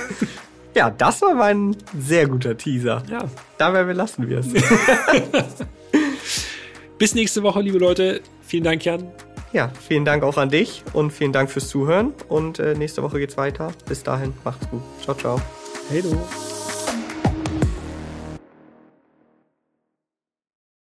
ja, das war mein sehr guter Teaser. Ja. Dabei belassen wir es. Bis nächste Woche, liebe Leute. Vielen Dank, Jan. Ja, vielen Dank auch an dich und vielen Dank fürs Zuhören. Und äh, nächste Woche geht's weiter. Bis dahin, macht's gut. Ciao, ciao. Hey, du.